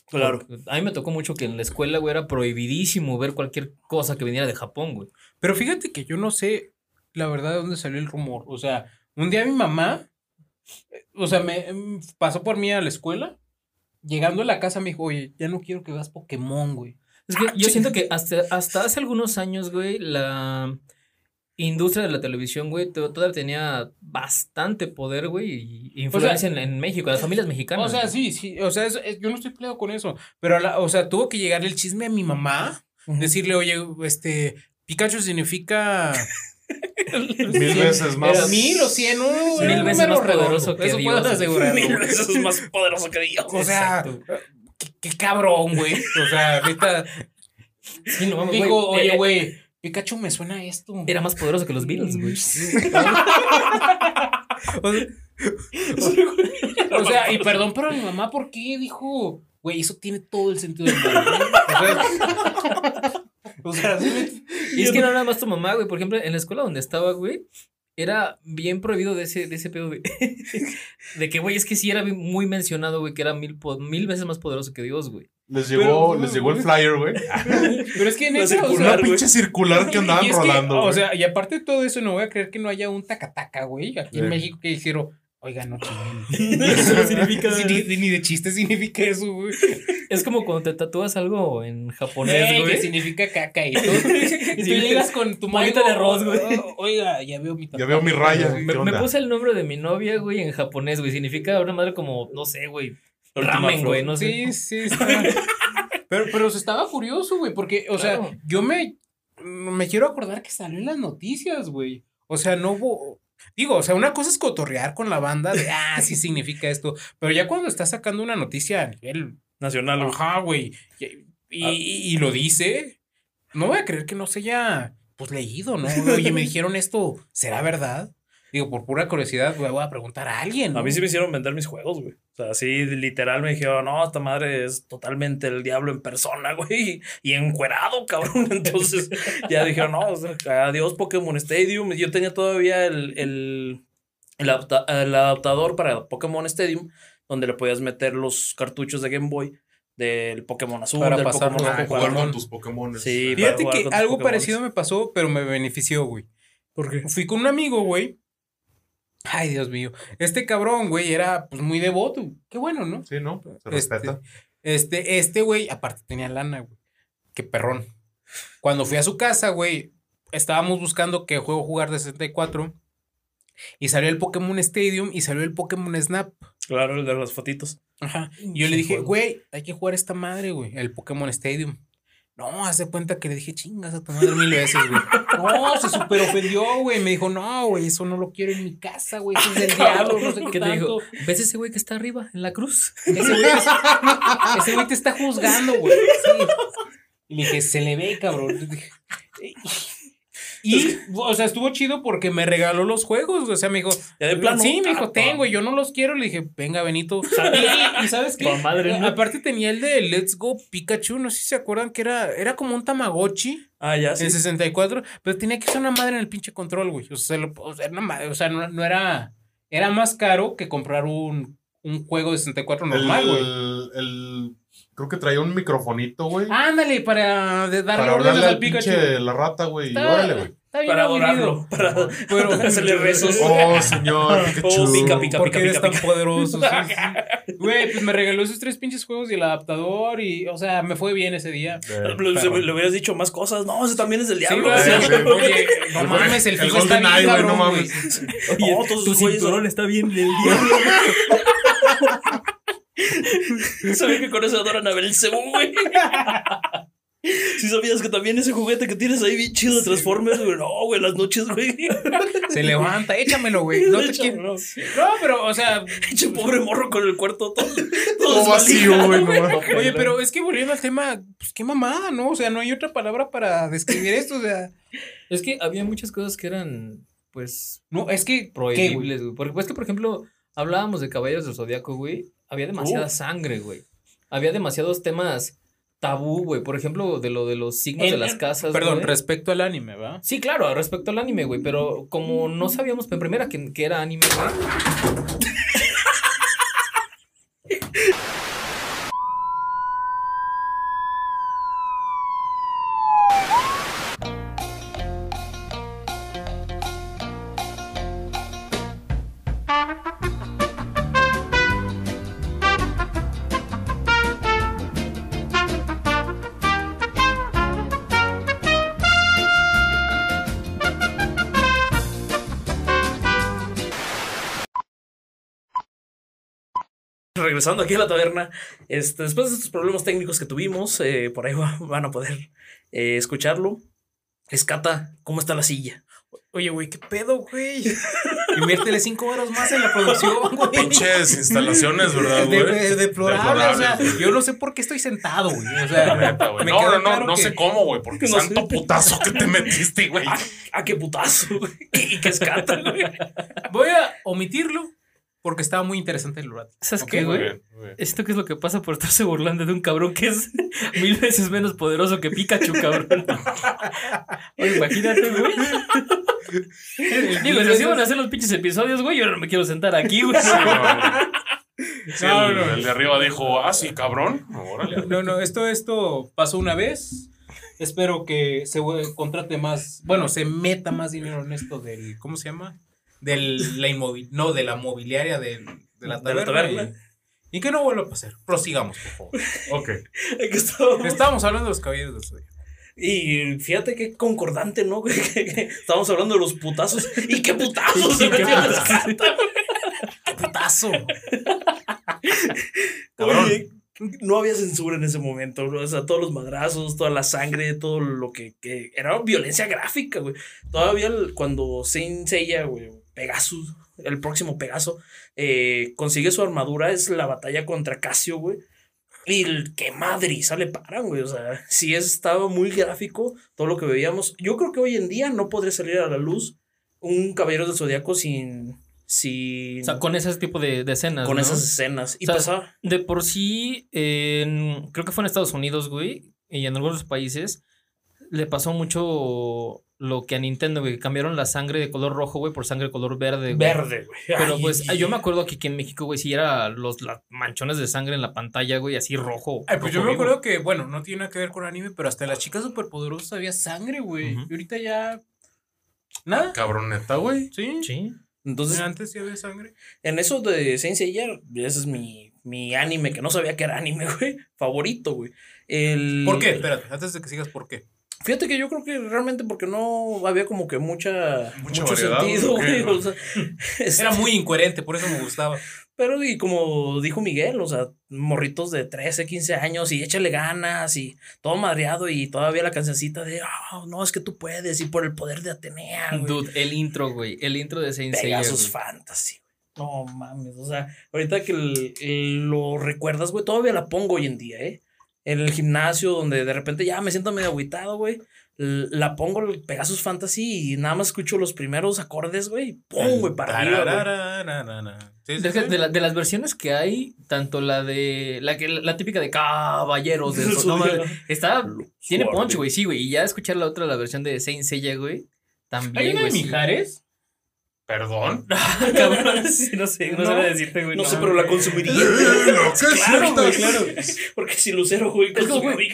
Claro. A mí me tocó mucho que en la escuela, güey, era prohibidísimo ver cualquier cosa que viniera de Japón, güey. Pero fíjate que yo no sé la verdad de dónde salió el rumor. O sea, un día mi mamá, eh, o sea, me em, pasó por mí a la escuela. Llegando a la casa me dijo, oye, ya no quiero que veas Pokémon, güey. Es que yo siento que hasta, hasta hace algunos años, güey, la industria de la televisión, güey, to- todavía tenía bastante poder, güey, y influencia en, en México, en las familias mexicanas. O sea, güey. sí, sí, o sea, yo no estoy peleado con eso, pero, la- o sea, tuvo que llegarle el chisme a mi mamá, decirle, oye, este, Pikachu significa Mil veces más. era mil o cien, no, Mil un veces número más redondo, poderoso que eso Dios, asegurarlo, Mil veces más poderoso que Dios. O sea, qué, qué cabrón, güey. O sea, ahorita Sí, no güey, oye, eh, güey, Pikachu me suena a esto. Era más poderoso que los Beatles, güey. O sea, o sea, y perdón, pero mi mamá, ¿por qué dijo, güey, eso tiene todo el sentido del mundo? O sea, o sea, sí me- Y es que no nada más tu mamá, güey. Por ejemplo, en la escuela donde estaba, güey, era bien prohibido de ese, de ese pedo de, de que, güey, es que sí era muy mencionado, güey, que era mil, mil veces más poderoso que Dios, güey. Les llegó, Pero- les llegó el flyer, güey. pero es que o sea, circular, Una güey. pinche circular que andaban y es que, rolando. o sea, y aparte de todo eso, no voy a creer que no haya un tacataca, güey, aquí en. México que hicieron, oiga, no chinguen. Eso no significa Sí, ni, ni de chiste significa eso, güey. Es como cuando te tatúas algo en japonés, Ey, güey. que significa caca y todo. Y tú llegas con tu mango, de arroz, güey. "Oh, Oiga, ya veo mi Ya veo mi raya. güey. Me, ¿Qué me puse el nombre de mi novia, güey, en japonés, güey. Significa una madre como, no sé, güey. Ramen, güey, no sé. Sí, sí, está. pero, pero se estaba curioso, güey, porque, o sea, yo me, me quiero acordar que salió en las noticias, güey. O sea, no hubo. Digo, o sea, una cosa es cotorrear con la banda de, ah, sí significa esto. Pero ya cuando estás sacando una noticia a nivel. Nacional. Ajá, güey. Y, y- y lo dice. No voy a creer que no se haya, pues, leído, ¿no? Oye, me dijeron esto, ¿será verdad? Digo, por pura curiosidad, güey, voy a preguntar a alguien. A mí sí me hicieron vender mis juegos, güey. O sea, así literal me dijeron, no, esta madre es totalmente el diablo en persona, güey. Y encuerado, cabrón. Entonces ya dijeron, no, o sea, adiós Pokémon Stadium. Yo tenía todavía el, el, el, adapta- el adaptador para Pokémon Stadium, donde le podías meter los cartuchos de Game Boy del Pokémon Azul, Para del Pokémon rojo, jugar con tus Pokémon. Sí, Fíjate que algo Pokémones. parecido me pasó, pero me benefició, güey. ¿Por qué? Fui con un amigo, güey. Ay, Dios mío. Este cabrón, güey, era pues muy devoto. Qué bueno, ¿no? Sí, ¿no? Se Este, respeta. Este, este, güey, aparte tenía lana, güey. Qué perrón. Cuando fui a su casa, güey, estábamos buscando qué juego jugar de 64. Y salió el Pokémon Stadium y salió el Pokémon Snap. Claro, el de las fotitos. Ajá. Y yo le dije, güey, hay que jugar esta madre, güey, el Pokémon Stadium. No, hace cuenta que le dije, chingas a tu madre mil veces, güey. No, se super ofendió, güey. Me dijo, no, güey, eso no lo quiero en mi casa, güey. Eso es del diablo, no sé qué, ¿Qué te dijo? ¿Ves ese güey que está arriba en la cruz? Ese güey te, ese güey te está juzgando, güey. Sí. Y le dije, se le ve, cabrón. Y, o sea, estuvo chido porque me regaló los juegos. O sea, me dijo, Ya de plano. sí, me dijo, Ah, tengo, y yo no los quiero. Le dije, venga, Benito. Y, y ¿sabes qué? Pa' madre, ¿no? Aparte tenía el de Let's Go Pikachu. No sé si se acuerdan que era, era como un Tamagotchi Ah, ya, sí. en 64, pero tenía que ser una madre en el pinche control, güey. O sea, lo- o sea, era una madre, o sea, no, no era. Era más caro que comprar un, un juego de 64 normal, güey. el, el- Creo que traía un microfonito, güey. Ándale, para de- darle para órdenes al al Pikachu. pinche la rata, güey. Órale, güey. Está bien Para aburrido. adorarlo, para, hacerle rezos. Oh, señor Pikachu. Oh, pica, pica, ¿Por qué pica, eres pica, tan pica. poderoso? Güey, pues me regaló esos tres pinches juegos y el adaptador y, o sea, me fue bien ese día. Eh, Le, se- le hubieras dicho más cosas. No, ese también es del Sí, diablo. Oye, no mames, el FIFA está bien, güey, no mames. Oh, tu cinturón está bien del diablo. Sabía que con eso adoran a Belcebú, güey. Si sabías que también ese juguete que tienes ahí bien chido de Transformers, güey. No, güey, las noches, güey. Se levanta, échamelo, güey. No te Échame, quiero. no. No, pero, o sea, Pinche pobre morro con el cuarto todo, vacío, güey. no. Oye, pero es que volviendo al tema, pues qué mamada, ¿no? O sea, no hay otra palabra para describir esto, o sea. Es que había muchas cosas que eran, pues, No, es que. prohibibles, güey. Porque, pues, que, por ejemplo, hablábamos de Caballeros del Zodíaco, güey. Había demasiada sangre, güey. Había demasiados temas tabú, güey. Por ejemplo, de lo de los signos de las casas. Perdón, güey. respecto al anime, ¿va? Sí, claro, respecto al anime, güey. Pero como no sabíamos en primera que, que era anime, güey. Regresando aquí a la taberna, este, después de estos problemas técnicos que tuvimos, eh, por ahí va- van a poder eh, escucharlo. Escata, ¿cómo está la silla? Oye, güey, ¿qué pedo, güey? Inviértele cinco horas más en la producción, güey. Pinches instalaciones, ¿verdad, güey? de- deplorable, o sea, Deplorables, güey. yo no sé por qué estoy sentado, güey. O La sea, neta, güey. me No, queda no, no, claro no que- sé cómo, güey, porque No santo sé. putazo que te metiste, güey. ¡Ah, ah, qué putazo! güey! ¿Y qué escata, güey? Voy a omitirlo porque estaba muy interesante el debate. ¿Sabes Ok, qué, güey? Esto que es lo que pasa por estarse burlando de un cabrón que es mil veces menos poderoso que Pikachu, cabrón. Oye, imagínate, güey. Digo, si así van a hacer los pinches episodios, güey, yo no me quiero sentar aquí, güey. Sí, no, güey. Sí, No, el, no. el de arriba dijo, ah, sí, cabrón. Órale. No, no, esto, esto pasó una vez. Espero que se contrate más, bueno, se meta más dinero en esto del, ¿cómo se llama? Del, la inmovi- no, de la mobiliaria del- de la De la taberna. Y, y que no vuelva a pasar. Prosigamos, por favor. Ok. Estábamos- Estábamos hablando de los caballeros del Zodiaco. Y fíjate qué concordante, ¿no? güey? Que- que Estábamos hablando de los putazos. ¿Y qué putazos? Escata, putazos. güey. ¡Qué putazo! Cabrón. Oye, no había censura en ese momento, ¿no? o sea, todos los madrazos, toda la sangre, todo lo que, que era violencia gráfica, güey. Todavía el- cuando Saint Seiya, güey, Pegasus, el próximo Pegaso, eh, consigue su armadura, es la batalla contra Casio, güey. Y el que madriza le paran, güey. O sea, sí estaba muy gráfico todo lo que veíamos. Yo creo que hoy en día no podría salir a la luz un Caballero del Zodiaco sin. sin O sea, con ese tipo de, de escenas. con ¿no? esas escenas. Y O sea, pasaba. De por sí, en- creo que fue en Estados Unidos, güey, y en algunos países, le pasó mucho lo que a Nintendo, güey, cambiaron la sangre de color rojo, güey, por sangre de color verde. güey. Verde, güey. Pero Ay, pues yo me acuerdo que aquí en México, güey, sí era los la- manchones de sangre en la pantalla, güey, así rojo. Ay, pues yo me acuerdo que, bueno, no tiene nada que ver con anime, pero hasta en las chicas superpoderosas había sangre, güey. Y ahorita ya. Nada. Cabroneta, güey. Sí. Sí. Entonces, Antes sí había sangre. en eso de Saint Seiya, ese es mi, mi anime, que no sabía que era anime, güey. Favorito, güey. El... ¿Por qué? Espérate, antes de que sigas, ¿por qué? Fíjate que yo creo que realmente porque no había como que mucha, Mucha mucho variedad, sentido, güey. o sea, este, Era muy incoherente, por eso me gustaba. Pero y como dijo Miguel, o sea, morritos de 13, 15 años y échale ganas y todo madreado y todavía la cancioncita de, ah, no, es que tú puedes y por el poder de Atenea, güey. Dude, el intro, güey, el intro de Saint Seiya, Pegasus. Fantasy, güey. No mames, o sea, ahorita que el- el- lo recuerdas, güey, todavía la pongo hoy en día, ¿eh? En el gimnasio donde de repente ya me siento medio agüitado, güey. La pongo el Pegasus Fantasy y nada más escucho los primeros acordes, güey. ¡Pum, güey! Para arriba. Sí, sí, De, sí. de la- de las versiones que hay, tanto la de la que la típica de caballeros Del no, está tiene Suave. punch, güey, sí, güey, y ya escuchar la otra la versión de Saint Seiya, güey, ¿Hay también, una de. Mijares? Perdón. Cabrón, sí, no sé, no, No, sabría decirte, güey. No no. sé, pero la consumiría. Que claro, güey, claro. Porque si Lucero, güey, consumió güey.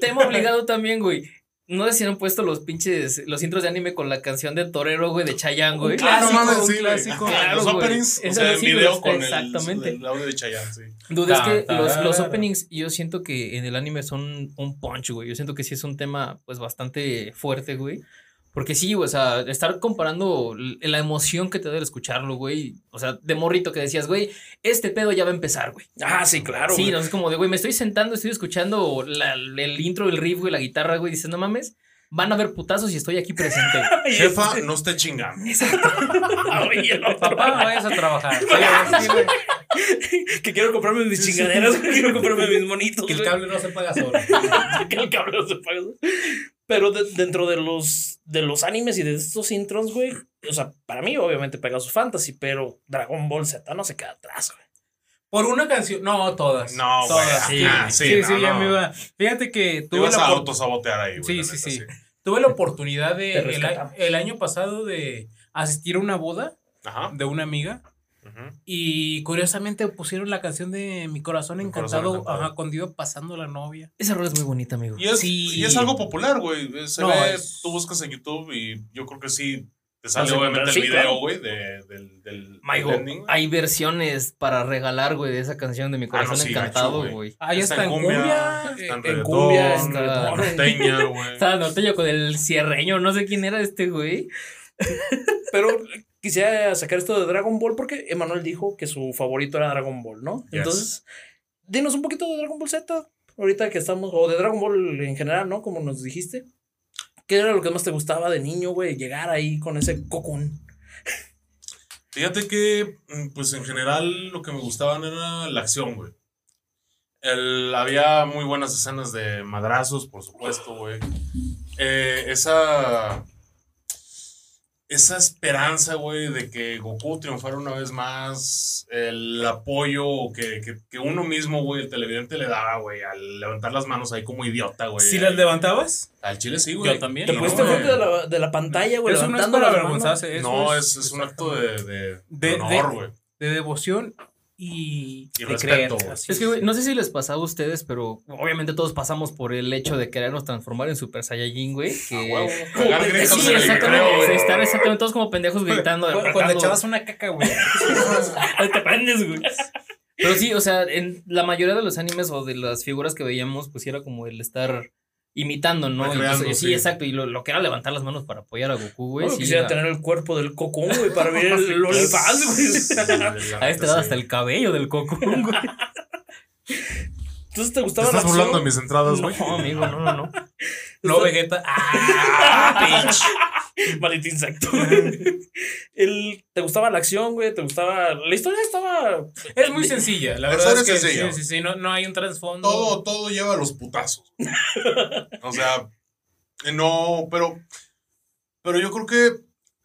Tema obligado también, güey. No sé si han puesto los pinches, los intros de anime con la canción de Torero, güey, de Chayanne, güey. Ah, no mames, sí, clásico. Claro, Los güey. openings, o sea, el video con el- exactamente. el, audio de Chayanne, sí. Dude, es que los, openings yo siento que en el anime son un punch, güey. Yo siento que sí es un tema pues bastante fuerte, güey. Porque sí, güey, o sea, estar comparando la emoción que te da el escucharlo, güey. O sea, de morrito que decías, güey, este pedo ya va a empezar, güey. Ah, sí, claro. sí, güey. no es como de, güey, me estoy sentando, estoy escuchando la- el intro, el riff, güey, la guitarra, güey. Dices, no mames, van a haber putazos y estoy aquí presente. güey". Ay, Jefa, no esté chingando. Oye, el otro. Papá, vayas a trabajar. Que quiero comprarme mis chingaderas, güey, quiero comprarme mis monitos. Que el cable no se paga solo. que el cable no se paga. Pero de- dentro de los, de los animes y de estos intros, güey, o sea, para mí obviamente Pegasus Fantasy, pero Dragon Ball Z no se queda atrás, güey. Por una canción. No, todas. No, güey. todas. sí, sí, sí, sí, no, ya no. me iba. Fíjate que Te tuve vas la, a autosabotear ahí, güey. Sí, sí, neta, sí. tuve la oportunidad de el, año pasado de asistir a una boda Ajá. de una amiga ujú. y curiosamente pusieron la canción de Mi corazón Mi encantado, corazón encantado. ajá, cuando iba pasando la novia. Esa rola es muy bonita, amigo. Y es, Sí. y es algo popular, güey. Se No, ve, es- tú buscas en YouTube y yo creo que sí te sale Vas a obviamente el sí, video, claro. güey, de, del, del, Maigo, del ending, güey. hay versiones para regalar, güey, de esa canción de mi Ah, no, corazón sí, encantado, güey. Ah, ya Está está, en cumbia, cumbia. Está en en cumbia, en está- norteña, güey. Estaba norteño con el cierreño, no sé quién era este güey. Pero quisiera sacar esto de Dragon Ball porque Emanuel dijo que su favorito era Dragon Ball, ¿no? Yes. Entonces, dinos un poquito de Dragon Ball Z, ahorita que estamos, o de Dragon Ball en general, ¿no? Como nos dijiste. ¿Qué era lo que más te gustaba de niño, güey? Llegar ahí con ese cocón. Fíjate que, mm, pues en general, lo que me gustaban era la acción, güey. El- había muy buenas escenas de madrazos, por supuesto, güey. Eh, esa. Esa esperanza, güey, de que Goku triunfara una vez más. El apoyo que, que, que uno mismo, güey, el televidente le daba, güey, al levantar las manos ahí como idiota, güey. ¿Si las levantabas? Al chile sí, güey. Yo también. Te No, pusiste frente de la, de la pantalla, güey, Eso no es para las manos. avergonzarse. eso No, es, es un acto de, de, De- de de- honor, güey. de devoción y, Y de respeto, creer. Es que, güey, no sé si les pasaba a ustedes, pero obviamente todos pasamos por el hecho de querernos transformar en Super Saiyajin, güey. Que... A huevo. Cagar gritos Sí, el exactamente. recreo, güey. Estar exactamente todos como pendejos gritando. Cu- Cuando echabas una caca, güey. te prendes, güey. Pero sí, o sea, en la mayoría de los animes o de las figuras que veíamos, pues sí era como el estar imitando, ¿no? Recreando, Entonces, sí, sí. exacto. Y lo, lo que era levantar las manos para apoyar a Goku, güey. Bueno, sí quisiera era- tener el cuerpo del cocón, güey, para ver el OnlyFans, güey. A este lado hasta el cabello del Goku, güey. Entonces, ¿te ¿Te gustaba estás la burlando de mis entradas, güey? No, amigo, no, no, no. No, Vegeta. ¡Ah! bitch. Maldito insecto. El, ¿Te gustaba la acción, güey? ¿Te gustaba...? La historia estaba... Es muy sencilla. La La verdad es historia que es sencilla. sí, sí, sí, no, no hay un trasfondo. Todo, todo lleva a los putazos. o sea, no, pero. Pero yo creo que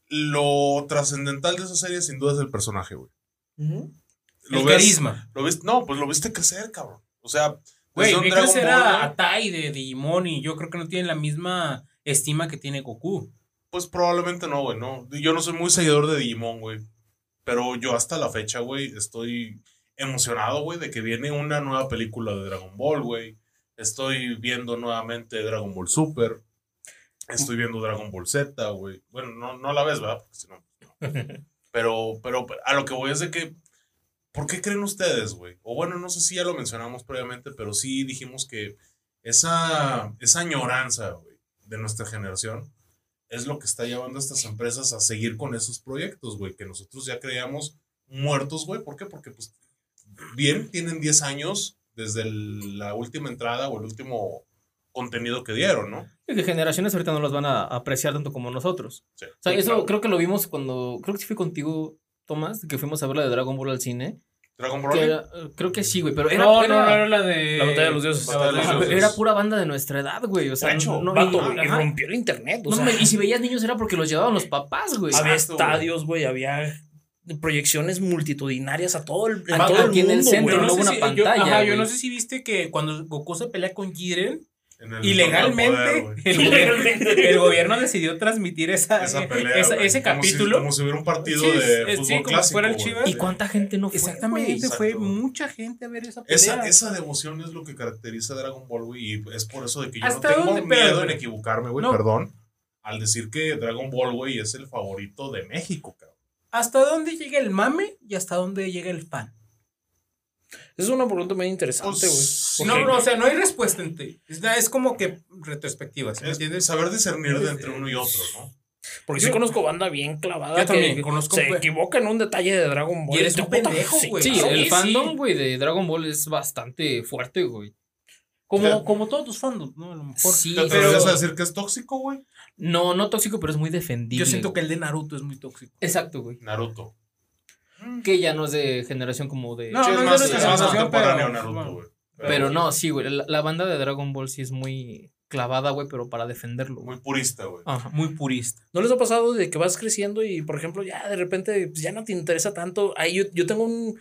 lo trascendental de esa serie sin duda es el personaje, güey. Lo El ves- carisma. Lo viste, no, pues lo viste crecer, cabrón. O sea, Güey, Dragon crecer Ball, a, güey, a Tai de Digimon y yo creo que no tienen la misma estima que tiene Goku. Pues probablemente no, güey, no. Yo no soy muy seguidor de Digimon, güey. Pero yo hasta la fecha, güey, estoy emocionado, güey, de que viene una nueva película de Dragon Ball, güey. Estoy viendo nuevamente Dragon Ball Super. Estoy viendo Dragon Ball Z, güey. Bueno, no, no la ves, ¿verdad? Porque si no, no. Pero, pero a lo que voy es de que, ¿por qué creen ustedes, güey? O bueno, no sé si ya lo mencionamos previamente, pero sí dijimos que esa, esa añoranza, güey, de nuestra generación es lo que está llevando a estas empresas a seguir con esos proyectos, güey, que nosotros ya creíamos muertos, güey. ¿Por qué? Porque, pues, bien, tienen 10 años desde el- la última entrada o el último contenido que dieron, ¿no? Y que generaciones ahorita no los van a apreciar tanto como nosotros. Sí. O sea, Sí, eso claro. creo que lo vimos cuando. Creo que sí fue contigo, Tomás, que fuimos a ver la de Dragon Ball al cine. Dragon que Ball. era- eh, creo que sí, güey, pero era, no, era, no, no, era la de. La batalla de los dioses. La batalla de los Ajá, Ajá, pero dioses. era pura banda de nuestra edad, güey. O sea, no, vato, y- y rompió el internet, o No, sea, me- y si veías niños era porque los llevaban los papás, güey. había Exacto, estadios, güey, había proyecciones multitudinarias a todo el, Ah, todo el aquí en el mundo, centro, sé una si- yo- pantalla, ajá, yo güey. no sé si viste que cuando Goku se pelea con Jiren, en el ilegalmente, el, gobierno, el gobierno decidió transmitir esa, Esa pelea, esa- ese Como si- capítulo. Como si, hubiera un partido Sí, de es- fútbol sí, como si clásico. fuera el. Chivas. ¿Y cuánta gente no fue? Exactamente, Exacto. fue mucha gente a ver esa pelea. Esa, esa devoción es lo que caracteriza a Dragon Ball, güey. Y es por eso de que yo no ¿Hasta tengo dónde? miedo Pero- en equivocarme, güey. No. Perdón. Al decir que Dragon Ball, güey, es el favorito de México, cabrón. ¿Hasta dónde llega el mame y hasta dónde llega el fan? Es una pregunta muy interesante, güey. Pues, No, no, o sea, no hay respuesta en ti. Es, es como que retrospectiva, ¿sí ¿me Es entiendes? saber discernir de entre uno y otro, ¿no? Porque Yo- sí conozco banda bien clavada Yo que también conozco, se equivoca en un detalle de Dragon Ball. Y eres un pendejo, güey. Sí, Sí, el sí. fandom, güey, de Dragon Ball es bastante fuerte, güey. Como, como todos tus fandoms, ¿no? A lo mejor. Sí, ¿Te pero- a decir que es tóxico, güey? No, no tóxico, pero es muy defendible. Yo siento que el de Naruto es muy tóxico. Exacto, güey. Naruto. Que ya no es de generación como de. No, Sí, es no es más, es contemporáneo pero- Naruto, güey. Pero no, sí, güey. La, la banda de Dragon Ball sí es muy clavada, güey, pero para defenderlo. Muy purista, güey. Ajá. Muy purista. ¿No les ha pasado de que vas creciendo y, por ejemplo, ya de repente pues, ya no te interesa tanto? Ahí yo, yo tengo un,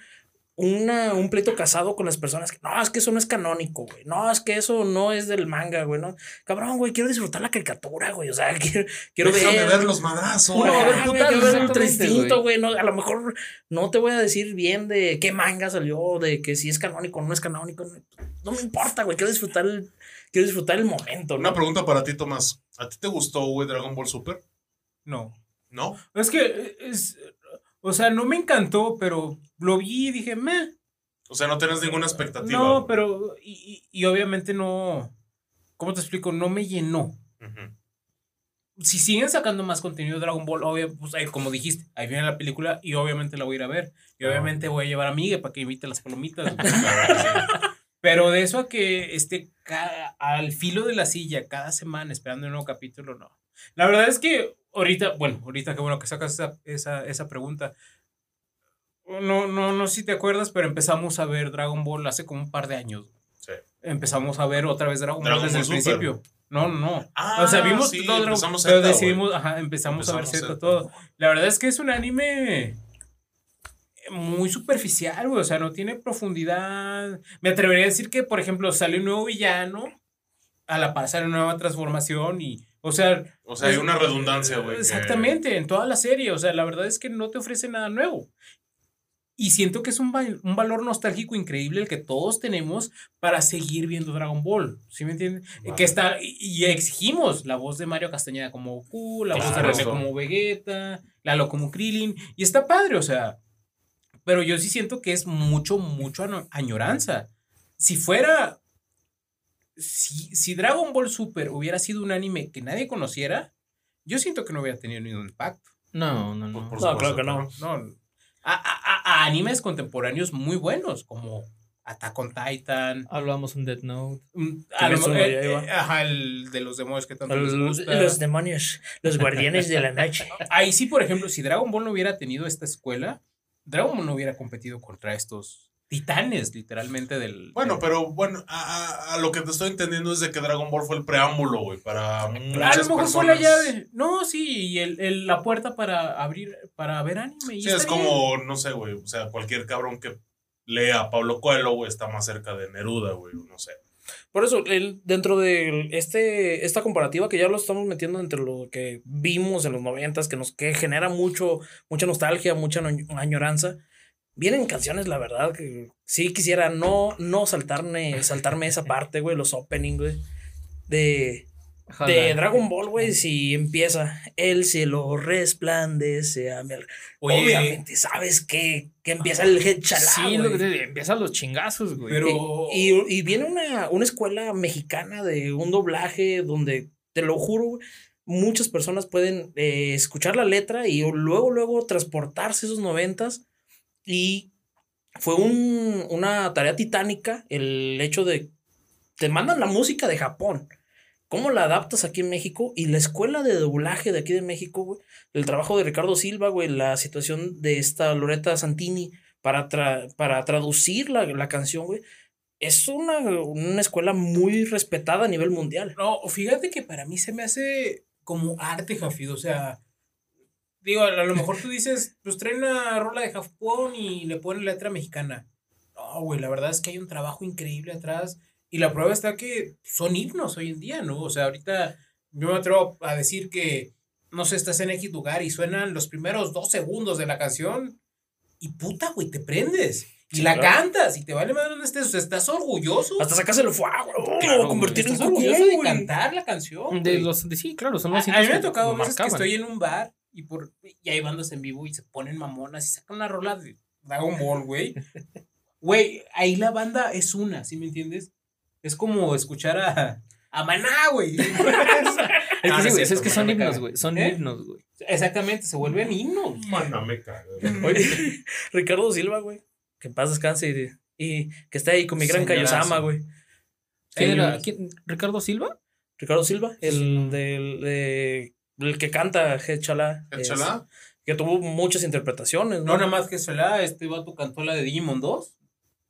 una, un pleito casado con las personas que no, es que eso no es canónico, güey. No, es que eso no es del manga, güey. No, cabrón, güey, quiero disfrutar la caricatura, güey. O sea, quiero, quiero Déjame ver. ver los madrazos. Ver putazos, güey, otro. No, a lo mejor no te voy a decir bien de qué manga salió, de que si es canónico o no es canónico. No, no me importa, güey. Quiero disfrutar el, quiero disfrutar el momento, ¿no? Una pregunta para ti, Tomás. ¿A ti te gustó, güey, Dragon Ball Super? No. ¿No? Es que es. O sea, no me encantó, pero lo vi y dije, meh. O sea, no tienes ninguna expectativa. No, pero. Y, y- y obviamente no. ¿Cómo te explico? No me llenó. Ujú. si siguen sacando más contenido de Dragon Ball, obvio, pues ahí, como dijiste, ahí viene la película y obviamente la voy a ir a ver. Y obviamente voy a llevar a Miguel para que invite las palomitas. Pero de eso a que esté al filo de la silla cada semana esperando un nuevo capítulo, no. La verdad es que ahorita, bueno, ahorita qué bueno que sacas esa, esa, esa pregunta. No, no, no sé si te acuerdas, pero empezamos a ver Dragon Ball hace como un par de años. Sí. Empezamos a ver otra vez Dragon, Dragon Ball desde Ball el Super. principio. No, no, no. Ah, o sea, vimos sí, todo empezamos pero Z, decidimos, ajá, empezamos, a ver Z. todo. La verdad es que es un anime muy superficial, güey. O sea, no tiene profundidad. Me atrevería a decir que, por ejemplo, sale un nuevo villano, a la par sale una nueva transformación y, o sea... O sea, hay una redundancia, güey. que- Exactamente, en toda la serie. O sea, la verdad es que no te ofrece nada nuevo. Y siento que es un, val- un valor nostálgico increíble el que todos tenemos para seguir viendo Dragon Ball. ¿Sí me entienden? Vale. Que está, y, exigimos la voz de Mario Castañeda como Goku, la voz de. René como Vegeta, Lalo como Krillin. Y está padre, o sea. Pero yo sí siento que es mucho, mucho añoranza. Si fuera. Si, si Dragon Ball Super hubiera sido un anime que nadie conociera, yo siento que no hubiera tenido ningún impacto. No, no, no. por No, claro supuesto que no. No. A, a- a- a animes contemporáneos muy buenos, como Attack on Titan. Hablamos un Death Note. mm, a lo eh, eh, ajá, el de los demonios que tanto les Los, gusta. los demonios, los guardianes de la noche. Ahí sí, por ejemplo, si Dragon Ball no hubiera tenido esta escuela, Dragon Ball no hubiera competido contra estos titanes, literalmente, del... Bueno, del- pero bueno, a, a- a lo que te estoy entendiendo es de que Dragon Ball fue el preámbulo, güey, para A lo mejor fue la llave. No, sí, y el, el- la puerta para abrir, para ver anime. y Sí, es bien. como, no sé, güey, o sea, cualquier cabrón que lea a Pablo Coelho, güey, está más cerca de Neruda, güey, no sé. Por eso, el, dentro de este, esta comparativa que ya lo estamos metiendo entre lo que vimos en los noventas, que nos que genera mucho, mucha nostalgia, mucha no- añoranza, vienen canciones, la verdad, que sí quisiera no, no saltarme, saltarme esa parte, güey, los openings, güey, de, de Dragon Ball, güey, si empieza el cielo resplandece a mi al-". Oye, Obviamente, sabes que, que empieza el head chalá, Sí, lo que te empiezan los chingazos, güey. pero... Y, y viene una, una escuela mexicana de un doblaje donde, te lo juro, güey, muchas personas pueden eh, escuchar la letra y luego, luego transportarse esos noventas. Y fue un- una tarea titánica el hecho de, te mandan la música de Japón. ¿Cómo la adaptas aquí en México? Y la escuela de doblaje de aquí de México, güey, el trabajo de Ricardo Silva, güey, la situación de esta Loreta Santini para, tra- para traducir la, la canción, güey, es una, una escuela muy respetada a nivel mundial. No, fíjate que para mí se me hace como arte, Jafid. O sea, digo, a lo mejor tú dices, pues trae una rola de Japón y le ponen letra mexicana. No, güey, la verdad es que hay un trabajo increíble atrás. Y la prueba está que son himnos hoy en día, ¿no? O sea, ahorita yo me atrevo a decir que, no sé, estás en X lugar y suenan los primeros dos segundos de la canción y puta, güey, te prendes. Y Sí, la claro. cantas y te vale madre donde estés. O sea, estás orgulloso. Hasta sacas el fuego, oh, Claro, convertir en orgulloso de cantar la canción. De los, de- sí, claro, son A, los a mí me ha tocado veces que estoy en un bar y, por, y hay bandas en vivo y se ponen mamonas y sacan una rola de Dragon Ball, güey. Güey, ahí la banda es una, ¿sí me entiendes? Es como escuchar a, a Maná, güey. Es que, No, sí, es güey, es, cierto, que Maná son himnos, güey. Son ¿Eh? himnos, güey. Exactamente, se vuelven himnos. Mana, me caga. Oye, Ricardo Silva, güey. Que en paz descanse y, y que esté ahí con mi gran. Kaiosama, güey. ¿Quién era? ¿Quién? ¿Ricardo Silva? Ricardo Silva, el del de- el que canta Head Chala. es- ¿Échala? Que tuvo muchas interpretaciones, ¿no? No, nada más que sola, este vato cantó la de Digimon 2.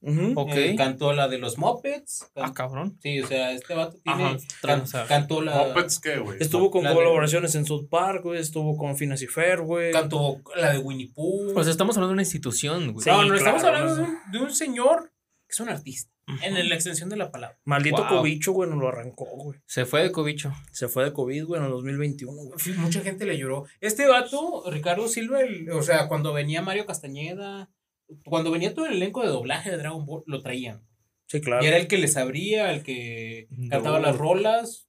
Ujú. Ok. eh, cantó la de los Muppets. can- Ah, cabrón. Sí, o sea, este vato tiene. Ajá, cantó la. Muppets, ¿qué, güey? Estuvo con La de- colaboraciones en South Park, güey. Estuvo con Phineas y güey. Cantó la de Winnie Pooh. O sea, estamos hablando de una institución, güey. Sí, no, no estamos hablando no de un, de un señor es un artista. En la extensión de la palabra. Maldito Wow. cobicho, güey, nos lo arrancó, güey. Se fue de cobicho. Se fue de COVID, güey, en el 2021, güey. Sí, Mucha gente le lloró. Este vato, Ricardo Silva, el- o sea, cuando venía Mario Castañeda, cuando venía todo el elenco de doblaje de Dragon Ball, lo traían. Sí, claro. Y era el que les abría, el que No. cantaba las rolas.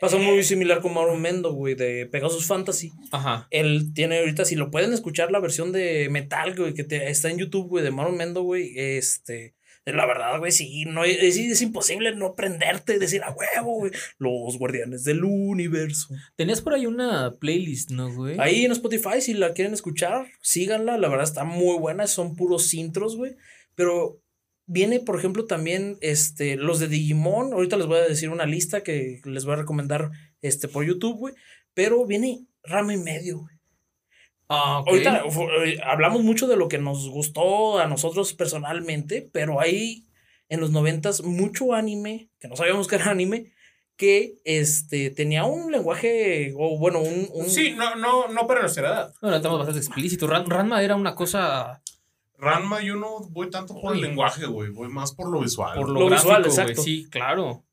Pasó muy similar con Mauro Mendo, güey, de Pegasus Fantasy. Ajá. Él tiene ahorita, si lo pueden escuchar, la versión de metal, güey, que te- está en YouTube, güey, de Mauro Mendo, güey. Este, La verdad, güey, sí, no, es, es imposible no prenderte y decir a huevo, güey. Los guardianes del universo. Tenías por ahí una playlist, ¿no, güey? Ahí en Spotify, si la quieren escuchar, síganla. La verdad está muy buena. Son puros intros, güey. Pero viene, por ejemplo, también este, los de Digimon. Ahorita les voy a decir una lista que les voy a recomendar este, por YouTube, güey. Pero viene rama y medio, güey. Ah, ok. Ahorita eh, hablamos mucho de lo que nos gustó a nosotros personalmente, pero hay en los noventas mucho anime, que no sabíamos que era anime, que este, tenía un lenguaje, o bueno, un... un- Sí, no, no, no para nuestra edad. Bueno, estamos bastante explícitos. Ran- Ranma era una cosa Ranma, yo no voy tanto por el lenguaje, güey. Voy más por lo visual. por lo, Lo gráfico, visual, exacto. Sí, claro.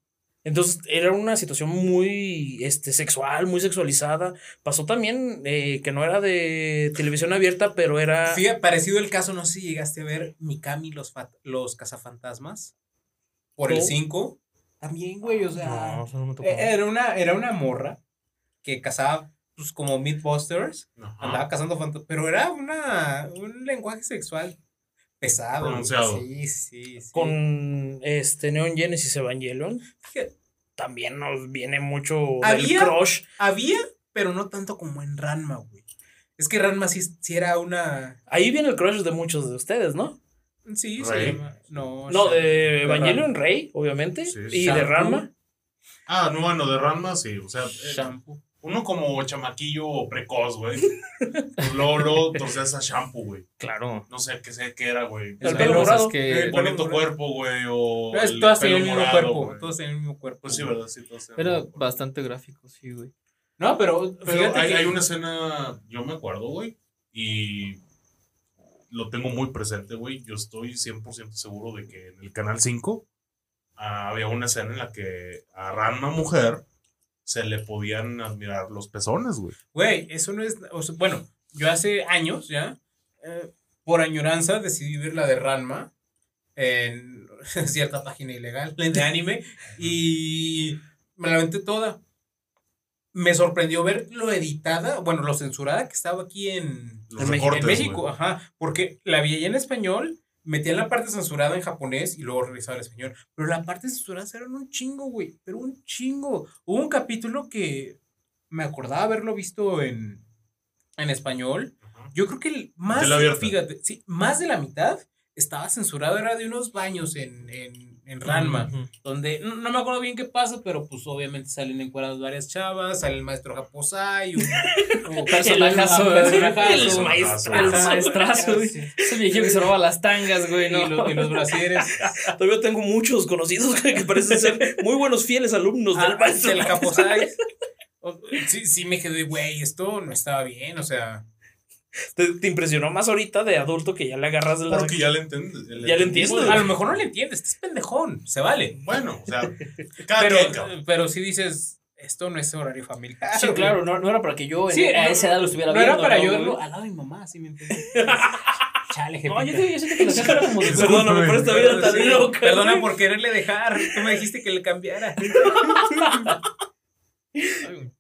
Entonces era una situación muy este, sexual, muy sexualizada. Pasó también eh, que no era de televisión abierta, pero era... Fíjate, parecido el caso, no sé si llegaste a ver Mikami los, los cazafantasmas por el No. 5. También, güey, o sea, No, eso no me tocó. eh, era una, era una morra que cazaba pues como Mythbusters, Ajá. andaba cazando fantasmas, pero era una, un lenguaje sexual pesado. Pronunciado. Sí, sí, sí. Con este Neon Genesis Evangelion. Fíjate, También nos viene mucho del Había- crush. había, pero no tanto como en Ranma, güey. Es que Ranma sí, sí era una... Ahí viene el crush de muchos de ustedes, ¿no? Sí, Rey. se llama... No, No, de Evangelion Ranma. Rey, obviamente. Sí, y de. Rama. Ah, no, bueno, de Ranma sí. O sea, eh, Shampoo. Uno como chamaquillo precoz, güey. Luego torcías a shampoo, güey. Claro. No sé qué sé qué era, güey. El pelo cosas morado. que- El bonito cuerpo, güey. O. Es- el todas pelo tenían el mismo morado, cuerpo. güey. Todas tenían el mismo cuerpo. Pues sí, ¿verdad? Sí, el Era bastante gráfico, sí, güey. No, pero, Pero hay, que- hay una escena, yo me acuerdo, güey, y lo tengo muy presente, güey. Yo estoy 100% seguro de que en el Canal 5 ah, había una escena en la que a Ranma mujer se le podían admirar los pezones, güey. Güey, eso no es. o sea, bueno, yo hace años ya, eh, por añoranza, decidí ver la de Ranma en cierta página ilegal de anime y me la aventé toda. Me sorprendió ver lo editada, bueno, lo censurada que estaba aquí en, En México, recortes, en México, güey. ajá, porque la vi en español, metía la parte censurada en japonés y luego regresaba al español. Pero la parte censurada eran un chingo, güey, pero un chingo. Hubo un capítulo que me acordaba haberlo visto en, en español. Ajá. Yo creo que el más, fíjate, sí, más de la mitad estaba censurado, era de unos baños en, en, en Ranma, donde no, no me acuerdo bien qué pasa, pero pues obviamente salen encuadradas varias chavas, sale el maestro Japosai, un, un personajazo, el. El maestrazo. Ese viejillo que se roba las tangas, güey, Y, lo- y los brasieres. Todavía tengo muchos conocidos que parecen ser muy buenos, fieles alumnos Ah, del maestro. del Japosai. Sí, sí me quedé, güey, esto no estaba bien, o sea. Te, te impresionó más ahorita de adulto que ya le agarras de la. Porque ya le entiendes. Ya le entiendo. A lo mejor no le entiendes, este es pendejón, se vale. Bueno, o sea, cada Pero, quien, pero si dices, esto no es horario familiar. Sí, claro, no, no era para que yo en- Sí, a no, esa edad lo estuviera No viendo. era para ¿no, yo al lado de mi mamá, así me entiendes. Chale, No, yo, te- yo siento que caja era como de Perdóname por esta vida tan Sí, loca. Perdona por quererle dejar. Tú me dijiste que le cambiara.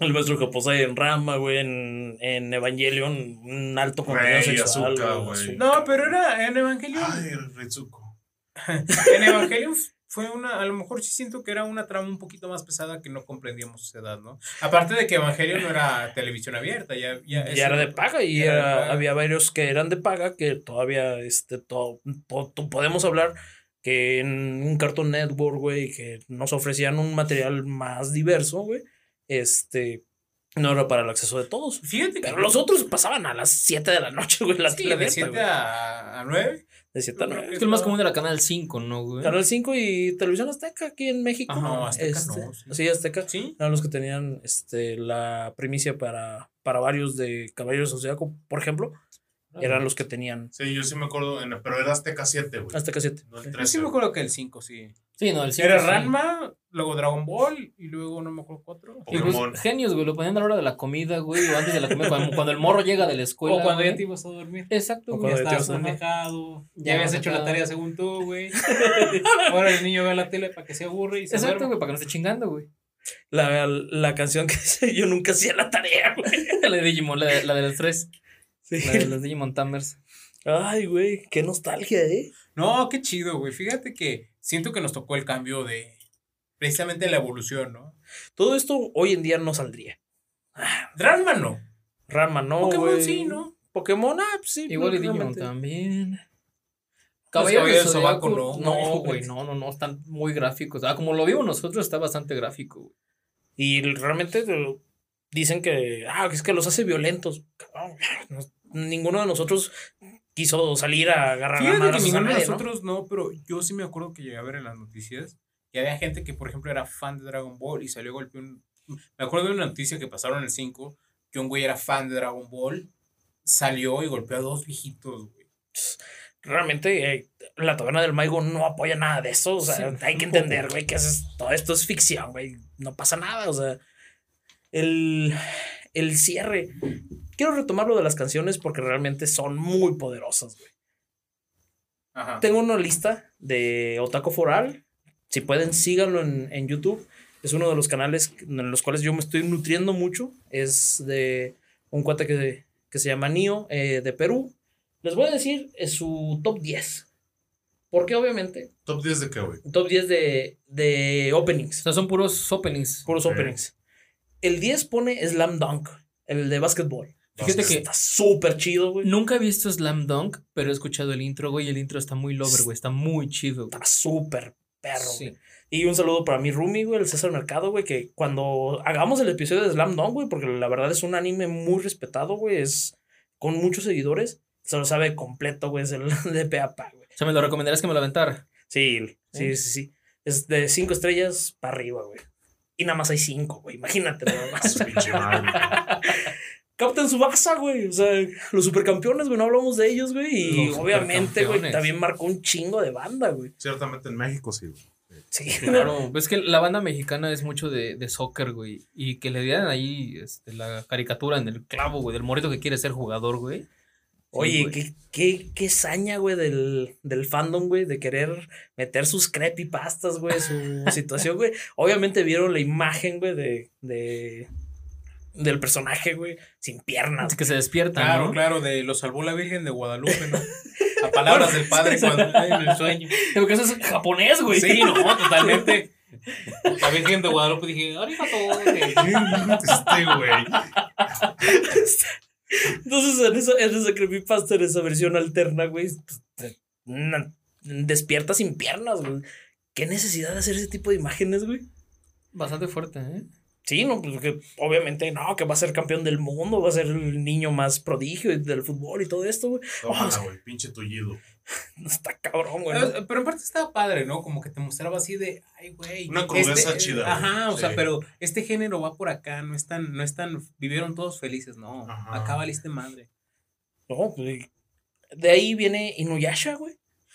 El maestro Japosai en Rama, güey, en, en Evangelion, un alto contenido Rey, sexual. Asuka, güey. No, pero era en Evangelion. Ay, Ritsuko. En Evangelion fue una, a lo mejor sí siento que era una trama un poquito más pesada que no comprendíamos esa edad, ¿no? Aparte de que Evangelion no era televisión abierta, ya, ya, Ya era de paga y Ya era de era- paga. había varios que eran de paga que todavía este to- po- to- podemos hablar que en un Cartoon Network, güey, que nos ofrecían un material más diverso, güey. Este no era para el acceso de todos. Fíjate que Pero los otros pasaban a las 7 de la noche, güey, la sí, de abierta, 7 güey. a, a 9. De 7 a yo creo 9. Es que el más común era Canal 5, ¿no, güey? Canal 5 y Televisión Azteca aquí en México. Ajá, no, Azteca Este, no, sí. sí, Azteca. Sí. Eran los que tenían este, la primicia para, para varios de Caballeros del Zodiaco, por ejemplo. Eran los que tenían Sí, yo sí me acuerdo, en- pero era Azteca 7, güey. Azteca 7. No el Yo 13. sí me acuerdo que el 5, sí. Sí, no, el 5. Era sí. Ranma, luego Dragon Ball y luego no me acuerdo cuatro. Pokémon. genios, güey, lo ponían a la hora de la comida, güey, o antes de la comida, cuando, cuando el morro llega de la escuela. O cuando ya te ibas a dormir. Exacto, O güey. cuando Ya estabas manejado. Ya Ya habías hecho la tarea según tú, güey. Ahora el niño ve la tele para que se aburre y se Exacto, duerma. güey, para que no esté chingando, güey. La, la canción que yo nunca hacía la tarea, güey. La de Digimon, la de, la de los tres. Sí. La de los Digimon Tamers. Ay, güey, qué nostalgia, ¿eh? No, qué chido, güey. Fíjate que siento que nos tocó el cambio de precisamente la evolución, ¿no? Todo esto hoy en día no saldría. Ranma no. Ranma no, Pokémon sí, ¿no? Pokémon, ah, pues sí. Igual y Digimon también. Caballero Zodiaco, Zodiaco, no, no, no, güey, no, no, no, están muy gráficos. Ah, como lo vimos nosotros, está bastante gráfico, güey. Y realmente eh, dicen que, ah, es que los hace violentos. Ninguno de nosotros quiso salir a agarrar a Fíjate que a ninguno de nadie, ¿no? nosotros ¿no? pero yo sí me acuerdo que llegué a ver en las noticias que había gente que, por ejemplo, era fan de Dragon Ball y salió golpeó un... Me acuerdo de una noticia que pasaron en el 5, que un güey era fan de Dragon Ball, salió y golpeó a dos viejitos, güey. Realmente eh, la taberna del Maigo no apoya nada de eso. O sea, Sí, hay que entender, güey, que es- todo esto es ficción, güey. No pasa nada. O sea, el, el cierre. Quiero retomar lo de las canciones porque realmente son muy poderosas, güey. Ajá. Tengo una lista de Otaku Foral. Si pueden, síganlo en, en YouTube. Es uno de los canales en los cuales yo me estoy nutriendo mucho. Es de un cuate que, que se llama Nio, eh, de Perú. Les voy a decir es su top 10. Porque obviamente, ¿Top 10 de qué, güey? top 10 de, de O openings. sea, son puros openings. Puros openings. El 10 pone Slam Dunk, el de básquetbol. Fíjate que Está súper chido, güey. nunca he visto Slam Dunk, pero he escuchado el intro, güey, y el intro está muy lover, güey, está muy chido, güey. Está súper perro, Sí. güey. Y un saludo para mi roomie, güey, el César Mercado, güey, que cuando hagamos el episodio de Slam Dunk, güey, porque la verdad es un anime muy respetado, güey, es con muchos seguidores, se lo sabe completo, güey, es el de pe a pa, güey. O sea, me lo recomendarías que me lo aventara. Sí, sí, sí, sí. Es de cinco estrellas para arriba, güey. Y nada más hay cinco, güey, imagínate nada más. Captain Subasa, güey. O sea, los supercampeones, güey, no hablamos de ellos, güey. Y Los obviamente, güey, también marcó un chingo de banda, güey. Ciertamente en México sí, güey. Sí, Claro, ves que la banda mexicana es mucho de, de soccer, güey. Y que le dieran ahí este, la caricatura en el clavo, güey, del morito que quiere ser jugador, güey. Oye, qué, qué, qué saña, güey, del, del fandom, güey, de querer meter sus creepypastas, güey, su situación, güey. Obviamente vieron la imagen, güey, de, de, del personaje, güey, sin piernas. Que se despierta, Claro, ¿no? claro, de lo salvó la Virgen de Guadalupe, ¿no? A palabras del padre cuando en el sueño. Porque eso es japonés, güey. Sí, no, totalmente. La Virgen de Guadalupe dije, arigato. Este, güey. Entonces, en esa, en esa creepypasta, en esa versión alterna, güey, despierta sin piernas, güey. ¿Qué necesidad de hacer ese tipo de imágenes, güey? Bastante fuerte, ¿eh? Sí, no, pues que obviamente no, que va a ser campeón del mundo, va a ser el niño más prodigio del fútbol y todo esto, güey. Tómala, güey. Pinche tullido. Está cabrón, güey. ¿no? Pero en parte estaba padre, ¿no? Como que te mostraba así de, ay, güey. Una crudeza este- chida, Ajá, o sea, pero este género va por acá, no están, no están, vivieron todos felices, no. Ajá. Acá valiste madre. No, pues, de ahí viene Inuyasha, güey.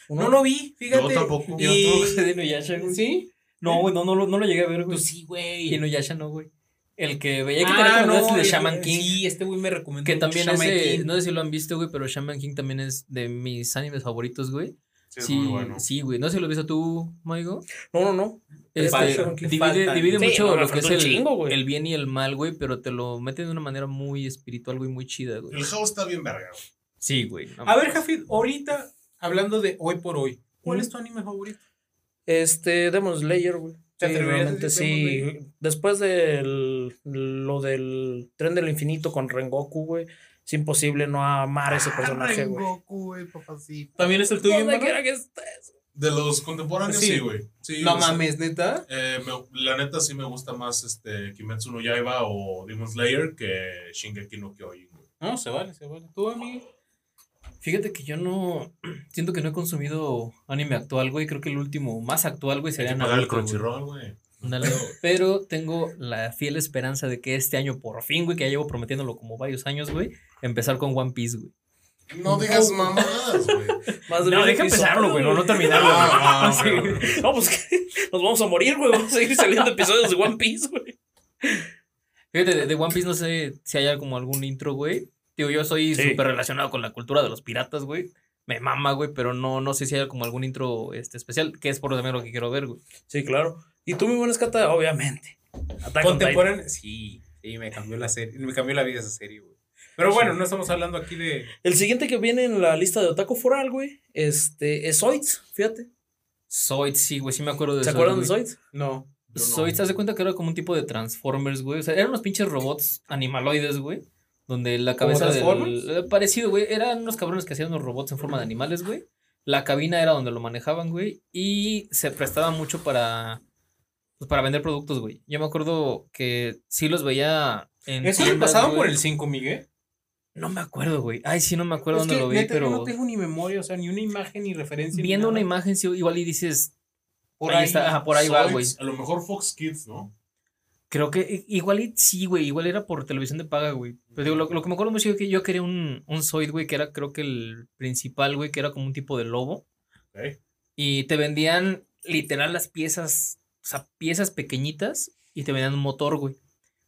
No lo vi, fíjate. Yo tampoco. Y... Yo tampoco sé de Inuyasha, güey. ¿Sí? No, güey, no, no, lo- no lo llegué a ver, güey. Pues sí, güey. Y Inuyasha no, güey. El que veía que Ah, tenía como no, de el- Shaman King. Sí, este güey me recomendó. Que también Shaman ese, King. no sé si lo han visto, güey, pero Shaman King también es de mis animes favoritos, güey. Sí, Sí, muy bueno. sí, güey. No sé si lo has visto tú, Maigo. No, no, no. Este, falta, divide, falta. divide Sí, mucho no, lo que es el, chingo, el bien y el mal, güey, pero te lo mete de una manera muy espiritual, güey, muy chida, güey. El house está bien verga, güey. Sí, güey. no A ver. Jafid, ahorita, hablando de hoy por hoy, ¿cuál es tu anime favorito? Este, Demon Slayer, güey. ¿Te Sí, realmente sí. Después de lo del tren del infinito con Rengoku, güey, es imposible no amar a ese Ah, personaje, güey. Rengoku, güey, papacito. ¿También es el tuyo, quiera que estés. De los contemporáneos, Sí. güey. Sí, No mames, neta. eh, me- la neta sí me gusta más este Kimetsu no Yaiba o Demon Slayer que Shingeki no Kyojin, güey. No, se vale, se vale. ¿Tú, amigo? Fíjate que yo no. Siento que no he consumido anime actual, güey. Creo que el último más actual, güey, sería el Naruto, güey. Crunchyroll, güey. Pero tengo la fiel esperanza de que este año, por fin, güey, que ya llevo prometiéndolo como varios años, güey, empezar con One Piece, güey. No digas mamadas, güey. Más No, deja empezarlo, güey, no, no terminarlo, güey. Ah, Sí. ok, ok. No, pues que nos vamos a morir, güey. Vamos a seguir saliendo episodios de One Piece, güey. Fíjate, de, de One Piece no sé si haya como algún intro, güey. Digo, yo soy Sí. súper relacionado con la cultura de los piratas, güey. Me mama, güey, pero no, no sé si haya como algún intro este, especial, que es por también lo que quiero ver, güey. Sí, claro. Y tú, mi buena escata, obviamente. Contemporáneo. Sí, sí, me cambió la serie. Me cambió la vida esa serie, güey. Pero bueno, no estamos hablando aquí de. El siguiente que viene en la lista de Otaku Foral, güey, este, es Zoids, fíjate. Zoids, sí, güey, sí me acuerdo de ¿Se acuerdan de. Zoids? No. No. Zoids, ¿te das cuenta que era como un tipo de Transformers, güey? O sea, eran unos pinches robots animaloides, güey. Donde la ¿Como cabeza del... eh, Parecido, güey. Eran unos cabrones que hacían unos robots en forma de animales, güey. La cabina era donde lo manejaban, güey. Y se prestaba mucho para... Pues para vender productos, güey. Yo me acuerdo que sí los veía en ¿Eso le pasaban por el 5, Miguel? No me acuerdo, güey. Ay, sí, no me acuerdo Es dónde que, lo vi, neta, pero... yo no tengo ni memoria, o sea, ni una imagen ni referencia. ni Viendo una nada. imagen, sí, igual y dices... Por ahí ahí. está, ajá, por ahí va, güey. A lo mejor Fox Kids, ¿no? Creo que igual sí, güey. Igual era por televisión de paga, güey. Pero digo, lo, lo que me acuerdo mucho es que yo quería un, un Zoid, güey, que era creo que el principal, güey, que era como un tipo de lobo. Ok. Y te vendían literal las piezas, o sea, piezas pequeñitas y te vendían un motor, güey.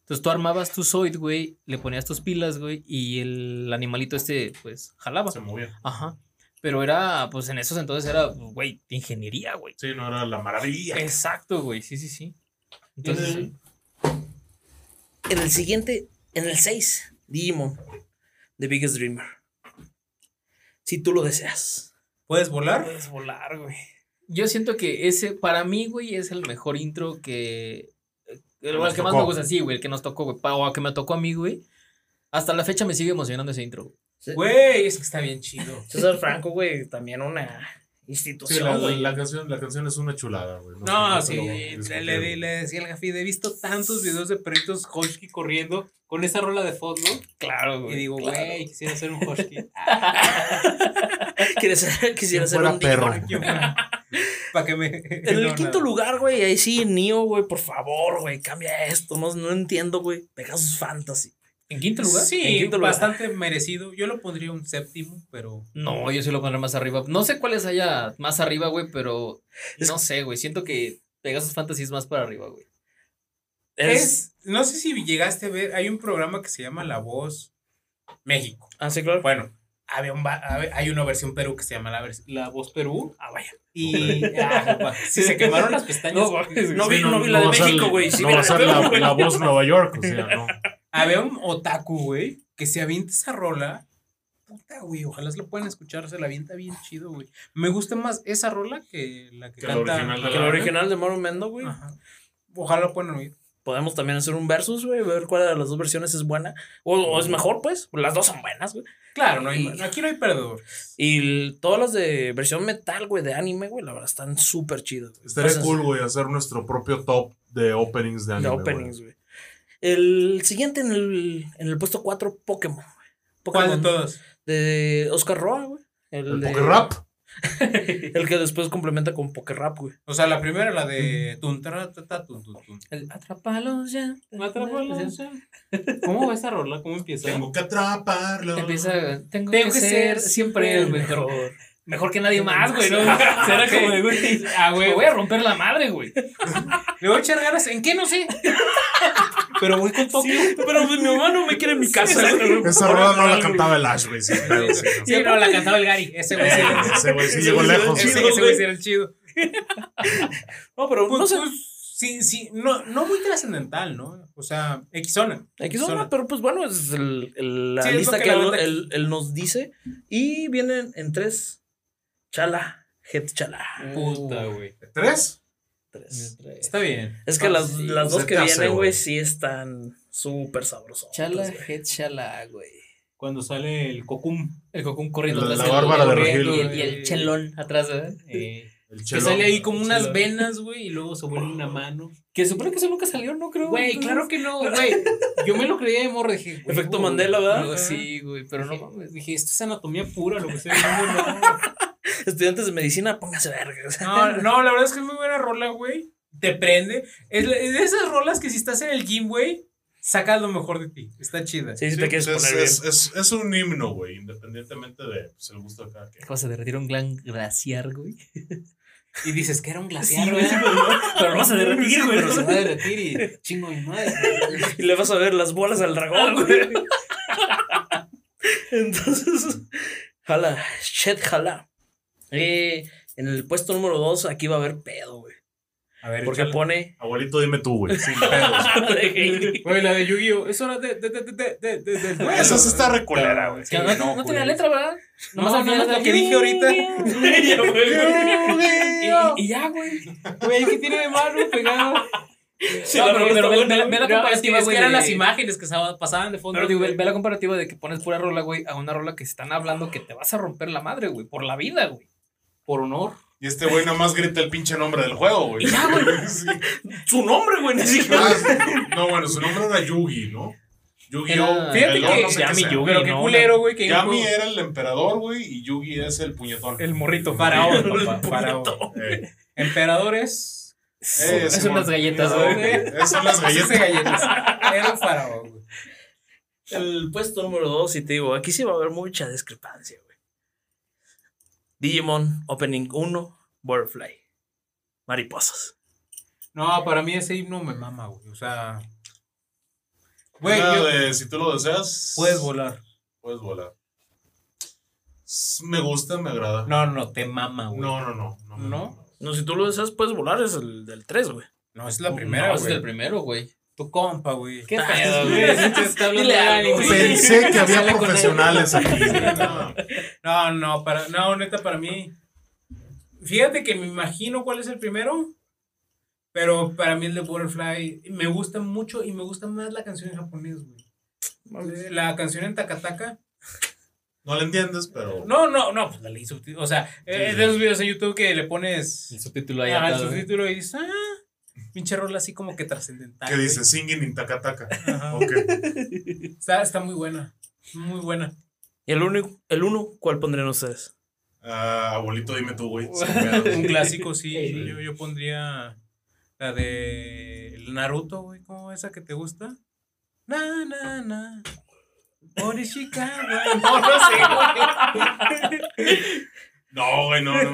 Entonces tú armabas tu Zoid, güey, le ponías tus pilas, güey, y el animalito este, pues, jalaba. Se movía. Ajá. Pero era, pues en esos entonces era, güey, ingeniería, güey. Sí, no era la maravilla. Exacto, güey, sí, sí, sí. Entonces, En el, en el siguiente, en el 6, Digimon, The Biggest Dreamer. Si tú lo deseas. ¿Puedes volar? Puedes volar, güey. Yo siento que ese, para mí, güey, es el mejor intro que. El, que más tocó. me gusta, sí, güey, el que nos tocó, güey. O que me tocó a mí, güey. Hasta la fecha me sigue emocionando ese intro, güey. Güey, es que está bien chido. César Franco, güey, también una Sí, institución, la, la- güey. la canción, la canción es una chulada, güey. No, sí, le, le- güey. le decía al Gafi, he visto tantos videos de perritos Husky corriendo con esa rola de fondo. Claro, Y digo, claro. güey, quisiera ser un ser- quisiera Si ser un perro. Para que me. En el quinto lugar, güey, ahí sí, Neo, güey, por favor, güey, cambia esto. No, no entiendo, güey. Pegasus Fantasy. ¿En quinto lugar? Sí, En quinto lugar. bastante merecido. Yo lo pondría un séptimo, pero. No, yo sí lo pondré más arriba. No sé cuáles haya más arriba, güey, pero no sé, güey. Siento que Pegasus Fantasy es más para arriba, güey. Es, no sé si llegaste a ver, hay un programa que se llama La Voz México. Ah, sí, claro. Bueno, había un hay una versión Perú que se llama La, vers- La Voz Perú. Ah, vaya. Y ah, sí, se quemaron las pestañas. No, no vi, no vi la de México, güey. Sí, no va la a de ser la, la voz Nueva York, o sea, no. Había un otaku, güey, que se avienta esa rola. Puta, güey, ojalá se lo puedan escuchar, se la avienta bien chido, güey. Me gusta más esa rola que la que, Que la canta. original de Que el original de Moro Mendo, güey. Ajá. Ojalá lo puedan oír. Podemos también hacer un versus, güey, ver cuál de las dos versiones es buena. O, o es mejor, pues. Las dos son buenas, güey. Claro, no hay, Y- aquí no hay perdedor. Y el- todas las de versión metal, güey, de anime, güey, la verdad están súper chidas. Estaría Entonces, cool, güey, hacer nuestro propio top de openings de De anime. openings, güey. El siguiente en el, en el puesto 4, Pokémon. güey. ¿Cuál de Pokémon todos? de Oscar Roa, güey. El, El de- el que después complementa con Poker Rap, güey. O sea, la primera, la de tun, tara, ta, ta, tun, tun, tun. El Atrápalos ya. Atrápalos ya. ¿Cómo va esa rola? ¿Cómo empieza? Tengo que atraparlo. Empieza, tengo, Tengo que, ser siempre el mejor. Mejor que nadie más, güey, ¿no? Será como de, güey, Ah, güey. voy a romper la madre, güey. Le voy a echar ganas. ¿En qué? No sé. Pero voy con Tokio. Pero pues, mi mamá no me quiere en mi casa. Esa rola no la cantaba el Ash, güey. sí, no. Sí, no, la cantaba el Gary. Ese güey sí. Ese güey sí llegó lejos. Ese güey. sí era el chido. No, pero Pues, no sé. pues, sí, sí. No, no muy trascendental, ¿no? O sea, Xona. Son, pero pues bueno, es el- el- la Sí, es lo lista que que, él nos dice. Y vienen en tres. Chala, Head Chala. Puta, güey. ¿Tres? Tres. Está bien. Es que Ah, las, sí. las dos que vienen, güey, sí están súper sabrosos. Chala, head, chala, güey. Cuando sale el cocum. El cocún corriendo La- atrás. la Bárbara de corriendo, Regil. Y, el- y el chelón atrás, ¿verdad? Eh, El que sale ahí como unas Chelo. venas, güey, y luego se vuelve una mano. Que supone que eso nunca salió, ¿no? Creo. Güey, claro que no, güey. Yo me lo creía de morro, dije. Efecto güey. Mandela, ¿verdad? No, sí, güey, pero no mames. dije, esto es anatomía pura, lo que estoy viendo, no. Estudiantes de medicina, pónganse verga. o sea. No, no, la verdad es que es muy buena rola, güey. Te prende. Es, de esas rolas que si estás en el gym, güey, sacas lo mejor de ti. Está chida. Sí, sí, Sí, te quieres pues, poner es, bien. es, es, es un himno, güey, independientemente de pues, el gusto de cada quien. Vas a derretir un gran glaciar, güey. Y dices que era un glaciar, Sí, güey. güey, Pero lo vas a derretir, güey. Pero se va a derretir y chingo mi madre. Y le vas a ver las bolas al dragón, güey. Entonces, jala, shit, jala. Eh, en el puesto número dos, aquí va a haber pedo, güey. A ver, Porque échale. pone. Abuelito, dime tú, güey. Sin pedos. Güey, la de Yu-Gi-Oh! Es hora de. de, de, de, de, de, de- del duelo. Esa sí está reculera, güey. Sí, no, no, no tenía letra, ¿verdad? No, Nomás al no, lo que dije ahorita. Y, y ya, güey. Güey, ¿qué tiene de malo pegado? Sí, No, pero, ve, buena, ve- ve la es comparativa, es güey. que eran de- las imágenes que estaba- pasaban de fondo. Pero digo, ve, ve la comparativa de que pones pura rola, güey, a una rola que se están hablando que te vas a romper la madre, güey, por la vida, güey. Por honor. Y este güey nada más grita el pinche nombre del juego, güey. Y ya, güey. Sí. Su nombre, güey, ni siquiera. Ah. No, bueno, su nombre era Yugi, ¿no? Yu-Gi-Oh! Era- Fíjate el que no sé Yami. Yugi. Pero qué no, culero, güey, que Yami era el emperador, güey, y Yugi es el puñetón. El morrito. Faraón. Faraón. Eh, Emperadores. eh, Es Simón. unas galletas, No, güey. Esas son las Galletas. galletas. galletas. Era un faraón, güey. El puesto número 2, y te digo, aquí sí va a haber mucha discrepancia, güey. Digimon Opening 1, Butterfly. Mariposas. No, para mí ese himno me mama, güey. O sea. Güey, yo- de, si tú lo deseas, puedes volar. Puedes volar. Me gusta, me agrada. No, no, te mama, güey. No, no, no. no, ¿No? No, si tú lo deseas, puedes volar, es el del 3, güey. No, es la primera, No, es güey. el primero, güey. Tu compa, güey. ¿Qué pedo, güey. Pensé que había profesionales aquí. No. No, no, para, no, neta, para mí. Fíjate que me imagino cuál es el primero. Pero para mí el de Butterfly me gusta mucho y me gusta más la canción en japonés, güey. La canción en Takataka. No le entiendes, pero. No, no, no, pues la leí subtítulo. O sea, eh, sí. de esos videos en YouTube que le pones El subtítulo ahí ah, el subtítulo y dices, ah, pinche rola así como que trascendental. ¿Qué dice? Singing in Takataka. Ajá. Ok. Está, está muy buena. Muy buena. Y el 1, el uno, ¿cuál pondrían ustedes? Ah, abuelito, dime tú, güey. Un clásico, sí. Yo, yo pondría la de Naruto, güey. ¿Cómo esa que te gusta? Na, na, na. Orishikawa. No, no sé, güey. No, güey, no, no.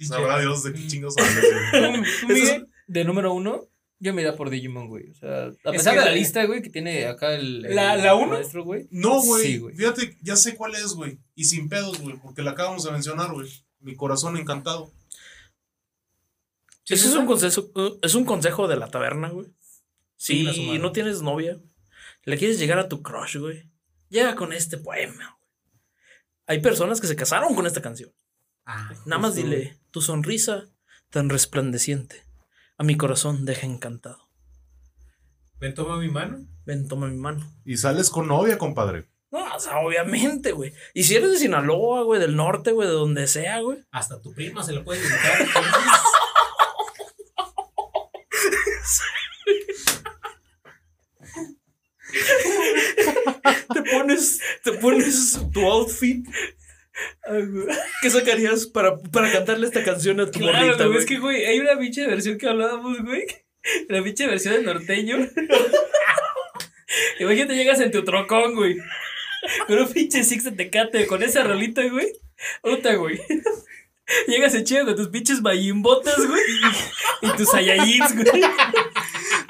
Sabrá Dios de qué chingos hablas. De número uno, yo me iría por Digimon, güey. O sea, a Es pesar que de la lista, güey, que tiene acá el. el ¿La- la uno? maestro, güey. No, güey. Sí, güey. Fíjate, ya sé cuál es, güey. Y sin pedos, güey. Porque la acabamos de mencionar, güey. Mi corazón encantado. Ese es un consejo, es un consejo de la taberna, güey. Si madre. no tienes novia, le quieres llegar a tu crush, güey. Llega con este poema, güey. Hay personas que se casaron con esta canción. Ah, Nada más dile, tu sonrisa tan resplandeciente a mi corazón deja encantado. Ven, toma mi mano. Ven, toma mi mano. Y sales con novia, compadre. No, o sea, obviamente, güey. Y si eres de Sinaloa, güey, del norte, güey, de donde sea, güey. Hasta tu prima se la puede dedicar. Te pones, te pones tu outfit. ¿Qué sacarías para, para cantarle esta canción a tu Claro, morrita, güey. Es que, güey, hay una pinche versión que hablábamos, güey. La pinche versión del norteño. Imagínate, llegas en tu trocón, güey. Con un pinche Six de Tecate, con esa rolita, güey. Otra, güey. Llegas en chido con tus pinches bayimbotas, güey. Y tus Saiyajins, güey.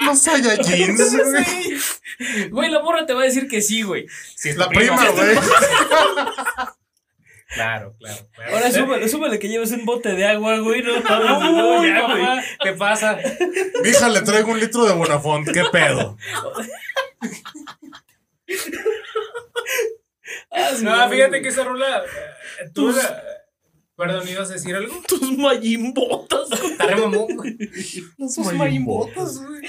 Los Saiyajins, güey. Güey, la morra te va a decir que sí, güey. Si es La prima, güey. Claro, claro. claro. Ahora súmale, súmale que llevas un bote de agua, güey. No, no, Uy, ya, güey. ¿Qué pasa? Mija, le traigo un litro de Bonafont. ¿Qué pedo? No, fíjate que esa rola. eh, Tú la- Perdón, ¿ibas a decir algo? Tus mayimbotas, mamón, güey. Los mayimbotas, güey.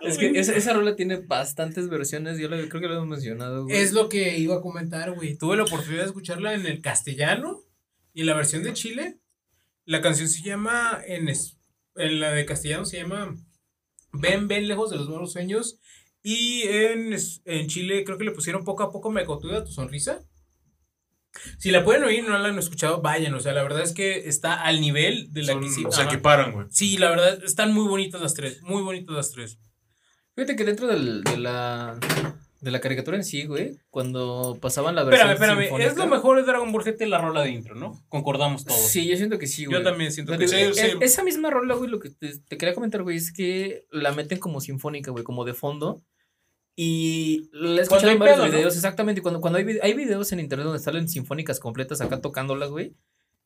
Es que esa, esa rola tiene bastantes versiones. Yo creo que lo hemos mencionado, güey. Es lo que iba a comentar, güey. Tuve la oportunidad de escucharla en el castellano y la versión de Chile. La canción se llama, en, es- en la de castellano se llama Ven, ven lejos de los malos sueños. Y en, es- en Chile creo que le pusieron poco a poco me acotuda tu sonrisa. Si la pueden oír, no la han escuchado, vayan. O sea, la verdad es que está al nivel de la Son- que sí. se ajá. equiparan, güey. Sí, la verdad, están muy bonitas las tres. Muy bonitas las tres. Fíjate que dentro del- de la de la caricatura en sí, güey, cuando pasaban la versión Espérame, espérame. sinfónica- Es lo mejor de Dragon Ball GT la rola de intro, ¿no? Concordamos todos. Sí, yo siento que sí, güey. Yo también siento que sí, e- sí. Esa misma rola, güey, lo que te, te quería comentar, güey, es que la meten como sinfónica, güey, como de fondo. Y la he escuchado en varios pedo, ¿no? videos, exactamente. Cuando, cuando hay, hay videos en internet donde salen sinfónicas completas acá tocándolas, güey.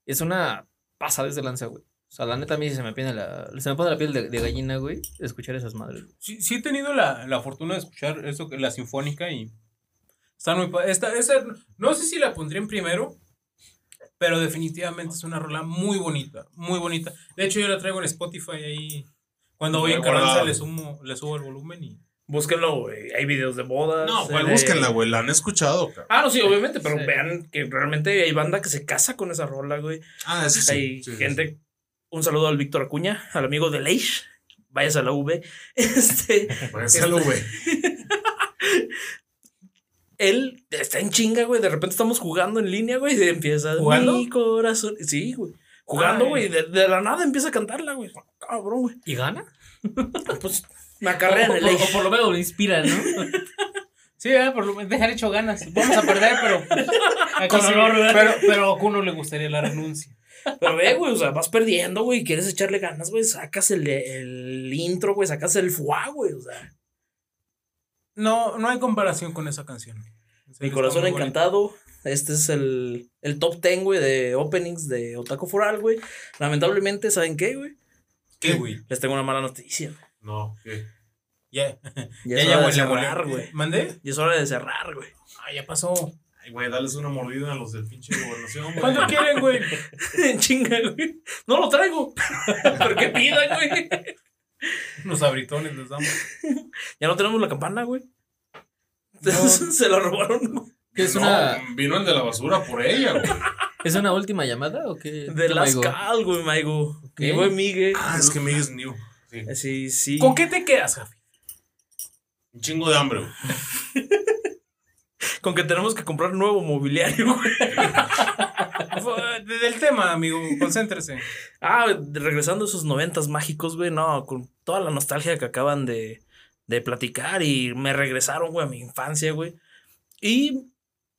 Es una pasada de lanza, güey. O sea, la neta a mí se me, pone la, se me pone la piel de, de gallina, güey, escuchar esas madres. Sí, sí he tenido la, la fortuna de escuchar eso, la sinfónica y está muy esta, esa, no sé si la pondría en primero, pero definitivamente es una rola muy bonita, muy bonita. De hecho, yo la traigo en Spotify ahí. Cuando voy en Carranza le sumo, le subo el volumen y. Búsquenlo, güey. Hay videos de bodas. No, eh, güey, de- búsquenla, güey. La han escuchado, cabrón. Ah, no, sí, obviamente, pero Sí. vean que realmente hay banda que se casa con esa rola, güey. Ah, eso sí. hay sí, sí, gente. Un saludo al Víctor Acuña, al amigo de Leish. Vayas a la V. Este. sí. Pásalo, güey. él está en chinga, güey. De repente estamos jugando en línea, güey. Y empieza. ¿Jugando? Mi corazón. Sí, güey. Jugando, Ay. güey. De, de la nada empieza a cantarla, güey. Cabrón, güey. ¿Y gana? Pues me acarrea en o, el por- Leish. o por lo menos lo inspira, ¿no? Sí, ¿verdad? por lo menos dejar hecho ganas. Vamos a perder, pero. aquí Con sí- pero, pero a Okuno le gustaría la renuncia. Pero ve, güey, o sea, vas perdiendo, güey, quieres echarle ganas, güey, sacas el, el intro, güey, sacas el fuá, güey, o sea. No, no hay comparación con esa canción. Mi corazón encantado. Este es el, el top 10, güey, de openings de Otaku Foral, güey. Lamentablemente, ¿saben qué, güey? ¿Qué, güey? Les tengo una mala noticia. No, ¿qué? Ya. Ya, Ya, es ya hora de huele, cerrar, güey. ¿Mandé? Ya es hora de cerrar, güey. Ah, ya pasó. Ay, güey, dales una mordida a los del pinche gobernación, güey. ¿Cuánto quieren, güey? Chinga, güey. No lo traigo. Pero que pidan, güey. Unos abritones les damos. Ya no tenemos la campana, güey. No. Se la robaron, güey. ¿Qué es No, una, Vino el de la basura por ella, güey. ¿Es una última llamada o qué? De ¿Qué, las Maigo? cal, güey, Maigo. Mi buen Migue. Ah, es que Miguel es new. Sí. Sí, sí. ¿Con qué te quedas, Javi? Un chingo de hambre, güey. Con que tenemos que comprar nuevo mobiliario, güey. Del tema, amigo, concéntrese. Ah, regresando a esos noventas mágicos, güey, no, con toda la nostalgia que acaban de, de platicar y me regresaron, güey, a mi infancia, güey. Y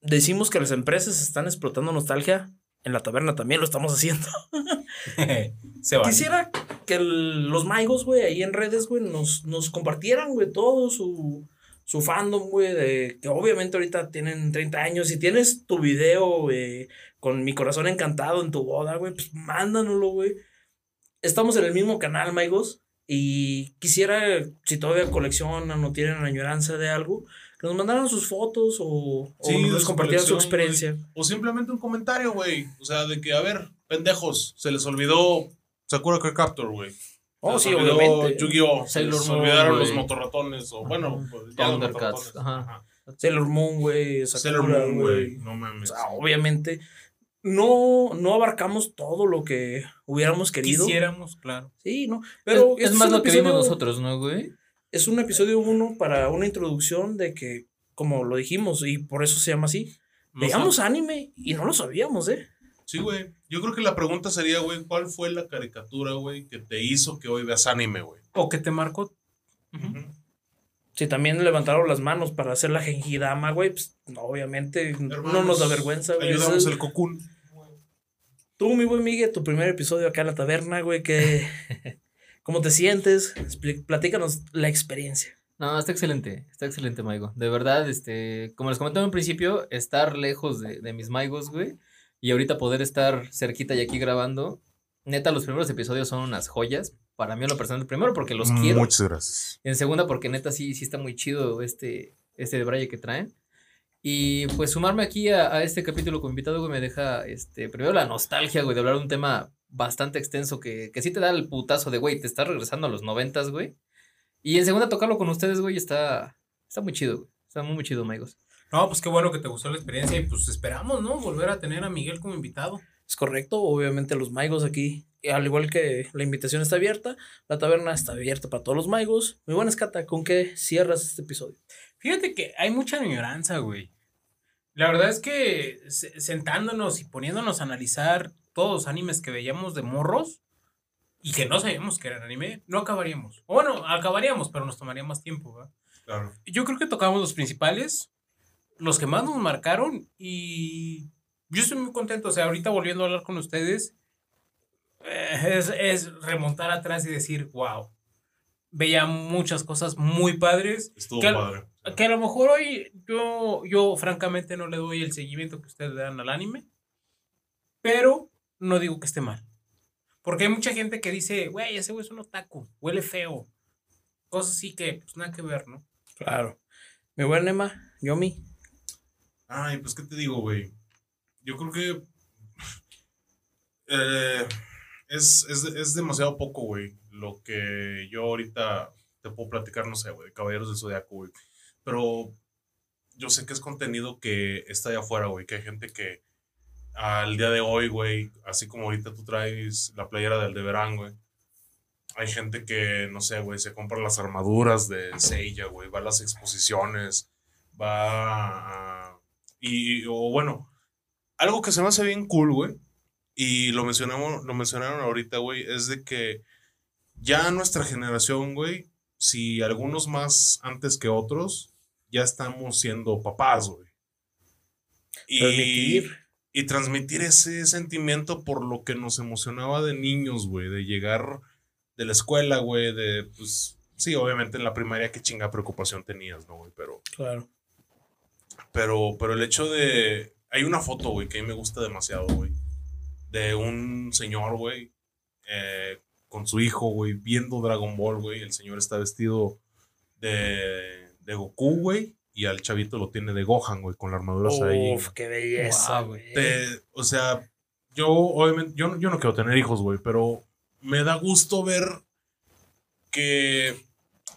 decimos que las empresas están explotando nostalgia. En la taberna también lo estamos haciendo. Se va. Quisiera que el- los maigos, güey, ahí en redes, güey, nos, nos compartieran, güey, todo su, su fandom, güey, de que obviamente ahorita tienen 30 años. Si tienes tu video, güey, con mi corazón encantado en tu boda, güey, pues mándanoslo, güey. Estamos en el mismo canal, maigos, y quisiera, si todavía coleccionan o tienen añoranza de algo, que nos mandaran sus fotos o, Sí, nos compartieran su experiencia. O simplemente un comentario, güey. O sea, de que, a ver, pendejos, se les olvidó Sakura Card Captor, güey. Oh, sí, obviamente. Yu-Gi-Oh! Se Sailor les Moon, olvidaron los motorratones. O bueno, pues, Thundercats, ajá. Ajá. Sailor Moon, güey. Sailor Moon, güey. No mames. O sea, obviamente no, no abarcamos todo lo que hubiéramos querido. Quisiéramos, claro. Sí, no. Pero es, es más un lo que vimos episodio- nosotros, ¿no, güey? Es un episodio uno para una introducción de que, como lo dijimos, y por eso se llama así, No veíamos sab- anime y no lo sabíamos, ¿eh? Sí, güey. Yo creo que la pregunta sería, güey, ¿cuál fue la caricatura, güey, que te hizo que hoy veas anime, güey? O que te marcó. Si también levantaron las manos para hacer la Gengidama, güey, pues no, obviamente no nos da vergüenza, güey. Ayudamos Es- el cocún. Tú, mi buen Miguel, tu primer episodio acá en la taberna, güey, que... ¿Cómo te sientes? Platícanos la experiencia. No, está excelente, está excelente, Maigo. De verdad, este, como les comentaba en principio, estar lejos de, de mis Maigos, güey, y ahorita poder estar cerquita y aquí grabando, neta, los primeros episodios son unas joyas. Para mí, en lo personal, primero porque los quiero. Muchas gracias. En segunda, porque neta sí, sí está muy chido este, este de Braille que traen. Y pues sumarme aquí a, a este capítulo con invitado, güey, me deja, este, primero la nostalgia, güey, de hablar de un tema bastante extenso que, que sí te da el putazo de, güey, te estás regresando a los noventas, güey. Y en segunda, tocarlo con ustedes, güey, está, está muy chido, güey. Está muy, muy chido, amigos. No, pues qué bueno que te gustó la experiencia y pues esperamos, ¿no? Volver a tener a Miguel como invitado. Es correcto, obviamente los maigos aquí, al igual que la invitación está abierta, la taberna está abierta para todos los maigos. Muy buena escata, ¿con qué cierras este episodio? Fíjate que hay mucha añoranza, güey. La verdad es que se- sentándonos y poniéndonos a analizar todos los animes que veíamos de morros y que no sabíamos que eran anime, no acabaríamos. O bueno, acabaríamos, pero nos tomaría más tiempo, ¿verdad? Claro. Yo creo que tocamos los principales, los que más nos marcaron y yo estoy muy contento. O sea, ahorita volviendo a hablar con ustedes, eh, es, es remontar atrás y decir, wow, veía muchas cosas muy padres. Estuvo Que padre. Que a lo mejor hoy yo, yo francamente no le doy el seguimiento que ustedes le dan al anime, pero no digo que esté mal. Porque hay mucha gente que dice, güey, ese güey es un otaku, huele feo. Cosas así que, pues nada que ver, ¿no? Claro. Mi buen Emma, Yomi. Ay, pues, ¿qué te digo, güey? Yo creo que. eh, es, es, es demasiado poco, güey. Lo que yo ahorita te puedo platicar, no sé, güey, Caballeros del Zodiaco, güey. Pero yo sé que es contenido que está allá afuera, güey. Que hay gente que al día de hoy, güey, así como ahorita tú traes la playera del de verán, güey. Hay gente que, no sé, güey, se compra las armaduras de Seiya, güey, va a las exposiciones, va a... Y, o bueno, algo que se me hace bien cool, güey, y lo mencionamos, lo mencionaron ahorita, güey, es de que ya nuestra generación, güey, si algunos más antes que otros, ya estamos siendo papás, güey. Y, Transmitir. y transmitir ese sentimiento por lo que nos emocionaba de niños, güey, de llegar de la escuela, güey, de, pues, sí, obviamente en la primaria qué chinga preocupación tenías, ¿no, güey? Pero, Claro. Pero, pero el hecho de, hay una foto, güey, que a mí me gusta demasiado, güey, de un señor, güey, eh, con su hijo, güey, viendo Dragon Ball, güey, el señor está vestido de, de Goku, güey, y al chavito lo tiene de Gohan, güey, con la armadura ahí. Uf, qué belleza, güey. O sea, yo obviamente, yo, yo no quiero tener hijos, güey, pero me da gusto ver que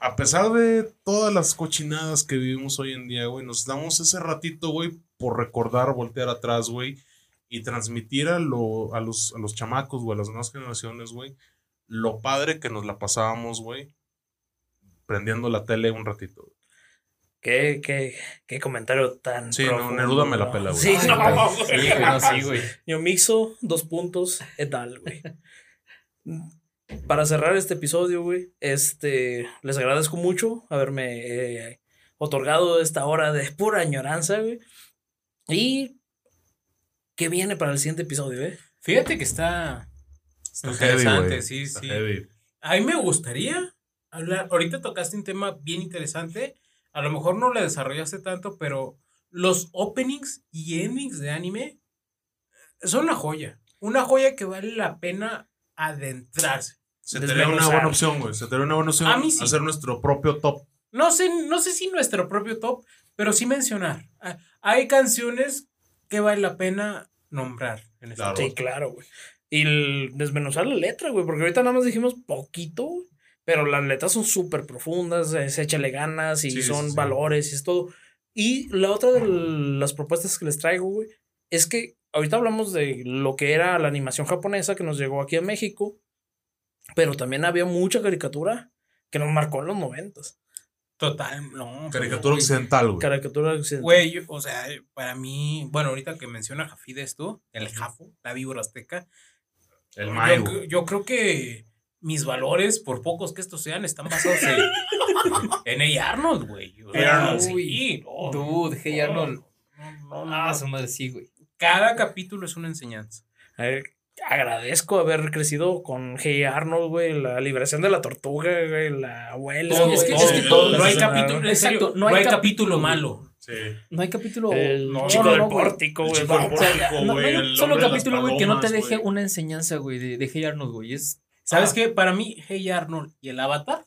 a pesar de todas las cochinadas que vivimos hoy en día, güey, nos damos ese ratito, güey, por recordar, voltear atrás, güey, y transmitir a, lo- a, los, a los chamacos, güey, a las nuevas generaciones, güey, lo padre que nos la pasábamos, güey, prendiendo la tele un ratito. Qué, qué, qué comentario tan. Sí, no, profundo, Neruda me la ¿no? pela, güey. Sí, no, güey. güey. Sí, güey, no, sí, güey. Yo mixo, dos puntos, et al, güey. Para cerrar este episodio, güey, este, les agradezco mucho haberme eh, otorgado esta hora de pura añoranza, güey. Y ¿qué viene para el siguiente episodio, eh? Fíjate que está, Está interesante, heavy, sí, Está sí. heavy. A mí me gustaría hablar, ahorita tocaste un tema bien interesante, a lo mejor no lo desarrollaste tanto, pero los openings y endings de anime son una joya, una joya que vale la pena adentrarse. Se te una buena opción, güey. Se te una buena opción A mí sí. hacer nuestro propio top. No sé, no sé si nuestro propio top, pero sí mencionar. Ah, Hay canciones que vale la pena nombrar. En este Claro. Sí, claro, güey. Y el desmenuzar la letra, güey, porque ahorita nada más dijimos poquito, güey, pero las letras son súper profundas, es échale ganas y sí, son sí. valores y es todo. Y la otra de las propuestas que les traigo, güey, es que ahorita hablamos de lo que era la animación japonesa que nos llegó aquí a México, pero también había mucha caricatura que nos marcó en los noventas. Total, no. Caricatura güey. occidental, güey. Caricatura occidental. Güey, yo- o sea, para mí, bueno, ahorita que menciona Jafid esto, el Jafo, la víbora azteca, El yo, Mayo. yo creo que mis valores, por pocos que estos sean, están basados en, en Hey Arnold, güey. O sea, Arnold. sí, no, Dude, Hey no, Arnold. no, no, Ah, no. su madre, sí, güey. Cada capítulo es una enseñanza. A ver, agradezco haber crecido con Hey Arnold, güey, la liberación de la tortuga, güey, la abuela. Todo, güey, es que- todo, es que todo. todo- no hay capítulo, en serio, Exacto, no hay capítulo malo. Sí. No hay capítulo. El No, chico no, del no, pórtico, güey. O sea, no, hay solo capítulo, güey, que no te deje una enseñanza, güey, de, de Hey Arnold, güey. Es. ¿Sabes Ah. qué? Para mí, Hey Arnold y el Avatar,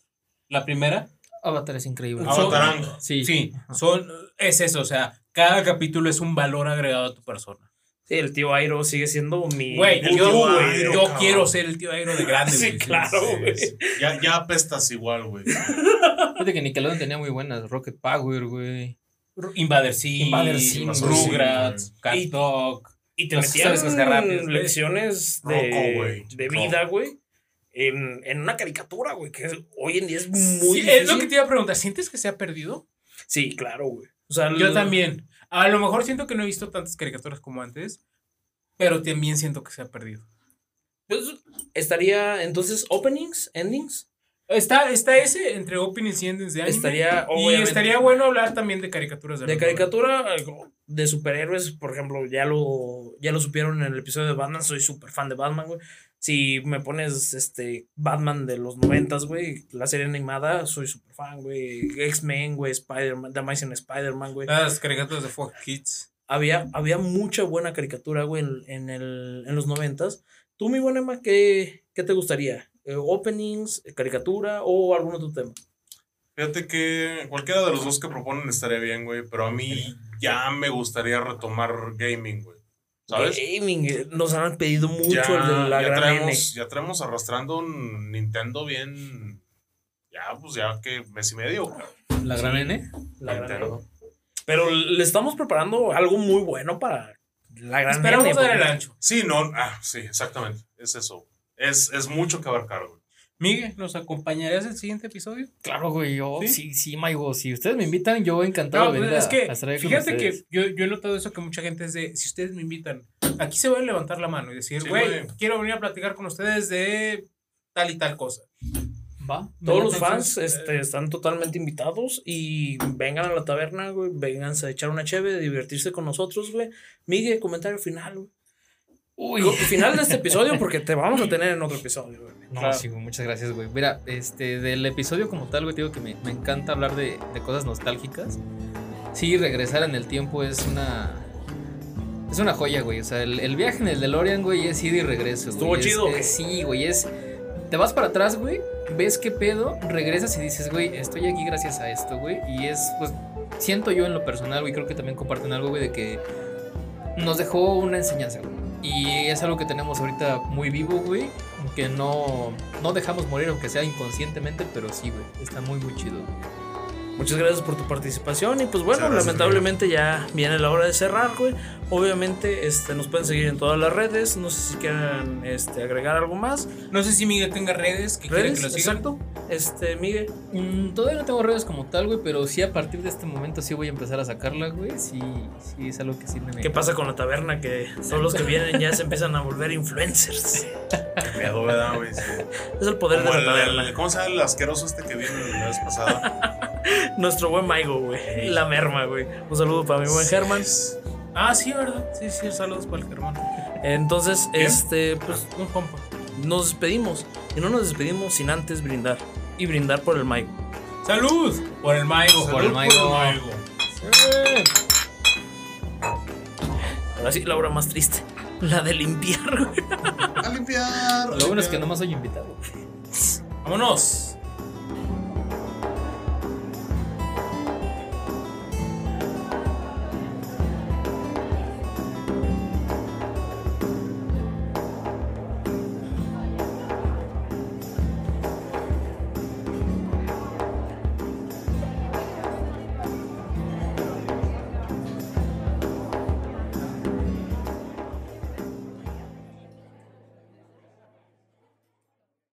la primera, Avatar es increíble. Son- Avatarán. Sí. sí, son, es eso, o sea, cada capítulo es un valor agregado a tu persona. Sí, el tío Airo sigue siendo mi. Güey, yo, tío Airo, yo cabrón. quiero ser el tío Airo de grande, Sí, claro, güey. Sí, sí. Ya, ya apestas igual, güey. Fíjate que Nickelodeon tenía muy buenas. Rocket Power, güey. Invader Sim, Rugrats, Y- Cat Dog. Y te metían güey. lecciones Rocco, de, de vida, güey. En, en una caricatura, güey, que hoy en día es muy Sí, difícil. es lo que te iba a preguntar, ¿sientes que se ha perdido? Sí, claro, güey. O sea, Yo el- también. A lo mejor siento que no he visto tantas caricaturas como antes, pero también siento que se ha perdido. pues, estaría entonces openings, endings. Está, está ese entre openings y endings de anime. Estaría, y estaría bueno hablar también de caricaturas de, De caricatura, de superhéroes, por ejemplo, ya lo, ya lo supieron en el episodio de Batman, soy súper fan de Batman, güey. Si me pones este Batman de los noventas, güey, la serie animada, soy súper fan, güey. X-Men, güey, Spider-Man, The Amazing Spider-Man, güey. 90. Las caricaturas de Fox Kids. Había, había mucha buena caricatura, güey, en, en el, en los noventas, Tú, mi buena Emma, ¿qué, qué te gustaría? Eh, ¿Openings, caricatura o algún otro tema? Fíjate que cualquiera de los dos que proponen estaría bien, güey, pero a mí ya me gustaría retomar gaming, güey. ¿Sabes? Gaming, eh, nos han pedido mucho Ya, el de la ya gran N. traemos, ya traemos arrastrando un Nintendo bien. Ya, pues ya que mes y medio, cabrón. La gran N. La gran Nintendo. N. Pero le estamos preparando algo muy bueno para la gran Esperamos N, dar el ancho. Sí, no, ah, sí, exactamente. Es eso. Es, es mucho que abarcar, güey. Miguel, ¿nos acompañarías el siguiente episodio? Claro, güey, yo ¿Sí? sí, sí, Maigo. Si ustedes me invitan, yo encantado No, de pues, venir es a- que a fíjate que yo, yo he notado eso que mucha gente es de, si ustedes me invitan, aquí se va a levantar la mano y decir, Sí, güey, güey. quiero venir a platicar con ustedes de tal y tal cosa. Va. Todos los fans eh, este, están totalmente invitados y vengan a la taberna, güey. Vénganse a echar una cheve, divertirse con nosotros, güey. Miguel, comentario final, güey. Uy. Final de este episodio porque te vamos a tener en otro episodio, güey. No, Claro. sí, güey, muchas gracias, güey. Mira, este, del episodio como tal, güey, te digo que me, me encanta hablar de, de cosas nostálgicas. Sí, regresar en el tiempo es una. Es una joya, güey. O sea, el, el viaje en el DeLorean, güey, es ida y regreso. güey. ¿Estuvo Es- chido, es- güey? sí, güey, es. Te vas para atrás, güey, ves qué pedo, regresas y dices, güey, estoy aquí gracias a esto, güey. Y es, pues, siento yo en lo personal, güey, creo que también comparten algo, güey, de que nos dejó una enseñanza, güey. Y es algo que tenemos ahorita muy vivo, güey. Que no, no dejamos morir, aunque sea inconscientemente, pero sí, güey. Está muy, muy chido. güey. Muchas gracias por tu participación. Y pues bueno, gracias, lamentablemente ya viene la hora de cerrar, güey. Obviamente, este, nos pueden seguir en todas las redes. No sé si quieran este, agregar algo más. No sé si Miguel tenga redes que Redes, que lo sigan. exacto. Este, Miguel. Mm, todavía no tengo redes como tal, güey, pero sí a partir de este momento sí voy a empezar a sacarla, güey. Sí, sí, es algo que sí me. ¿Qué pasa con la taberna? Que todos los que vienen ya se empiezan a volver influencers. Qué pedo, ¿verdad, güey? Sí. Es el poder de Como la el- taberna. el- ¿Cómo se llama el asqueroso este que vino la vez pasada? Nuestro buen Maigo, güey. La merma, güey. Un saludo para mi buen Germán. Ah, sí, ¿verdad? Sí, sí, saludos para el Germán. Entonces, este, pues Un compa. nos despedimos. Y no nos despedimos sin antes brindar. Y brindar por el Maigo. ¡Salud! Por el Maigo. Por el Salud Maigo. Ahora sí, la hora más triste. La de limpiar, güey. A limpiar. Lo bueno es que nomás soy invitado. Vámonos.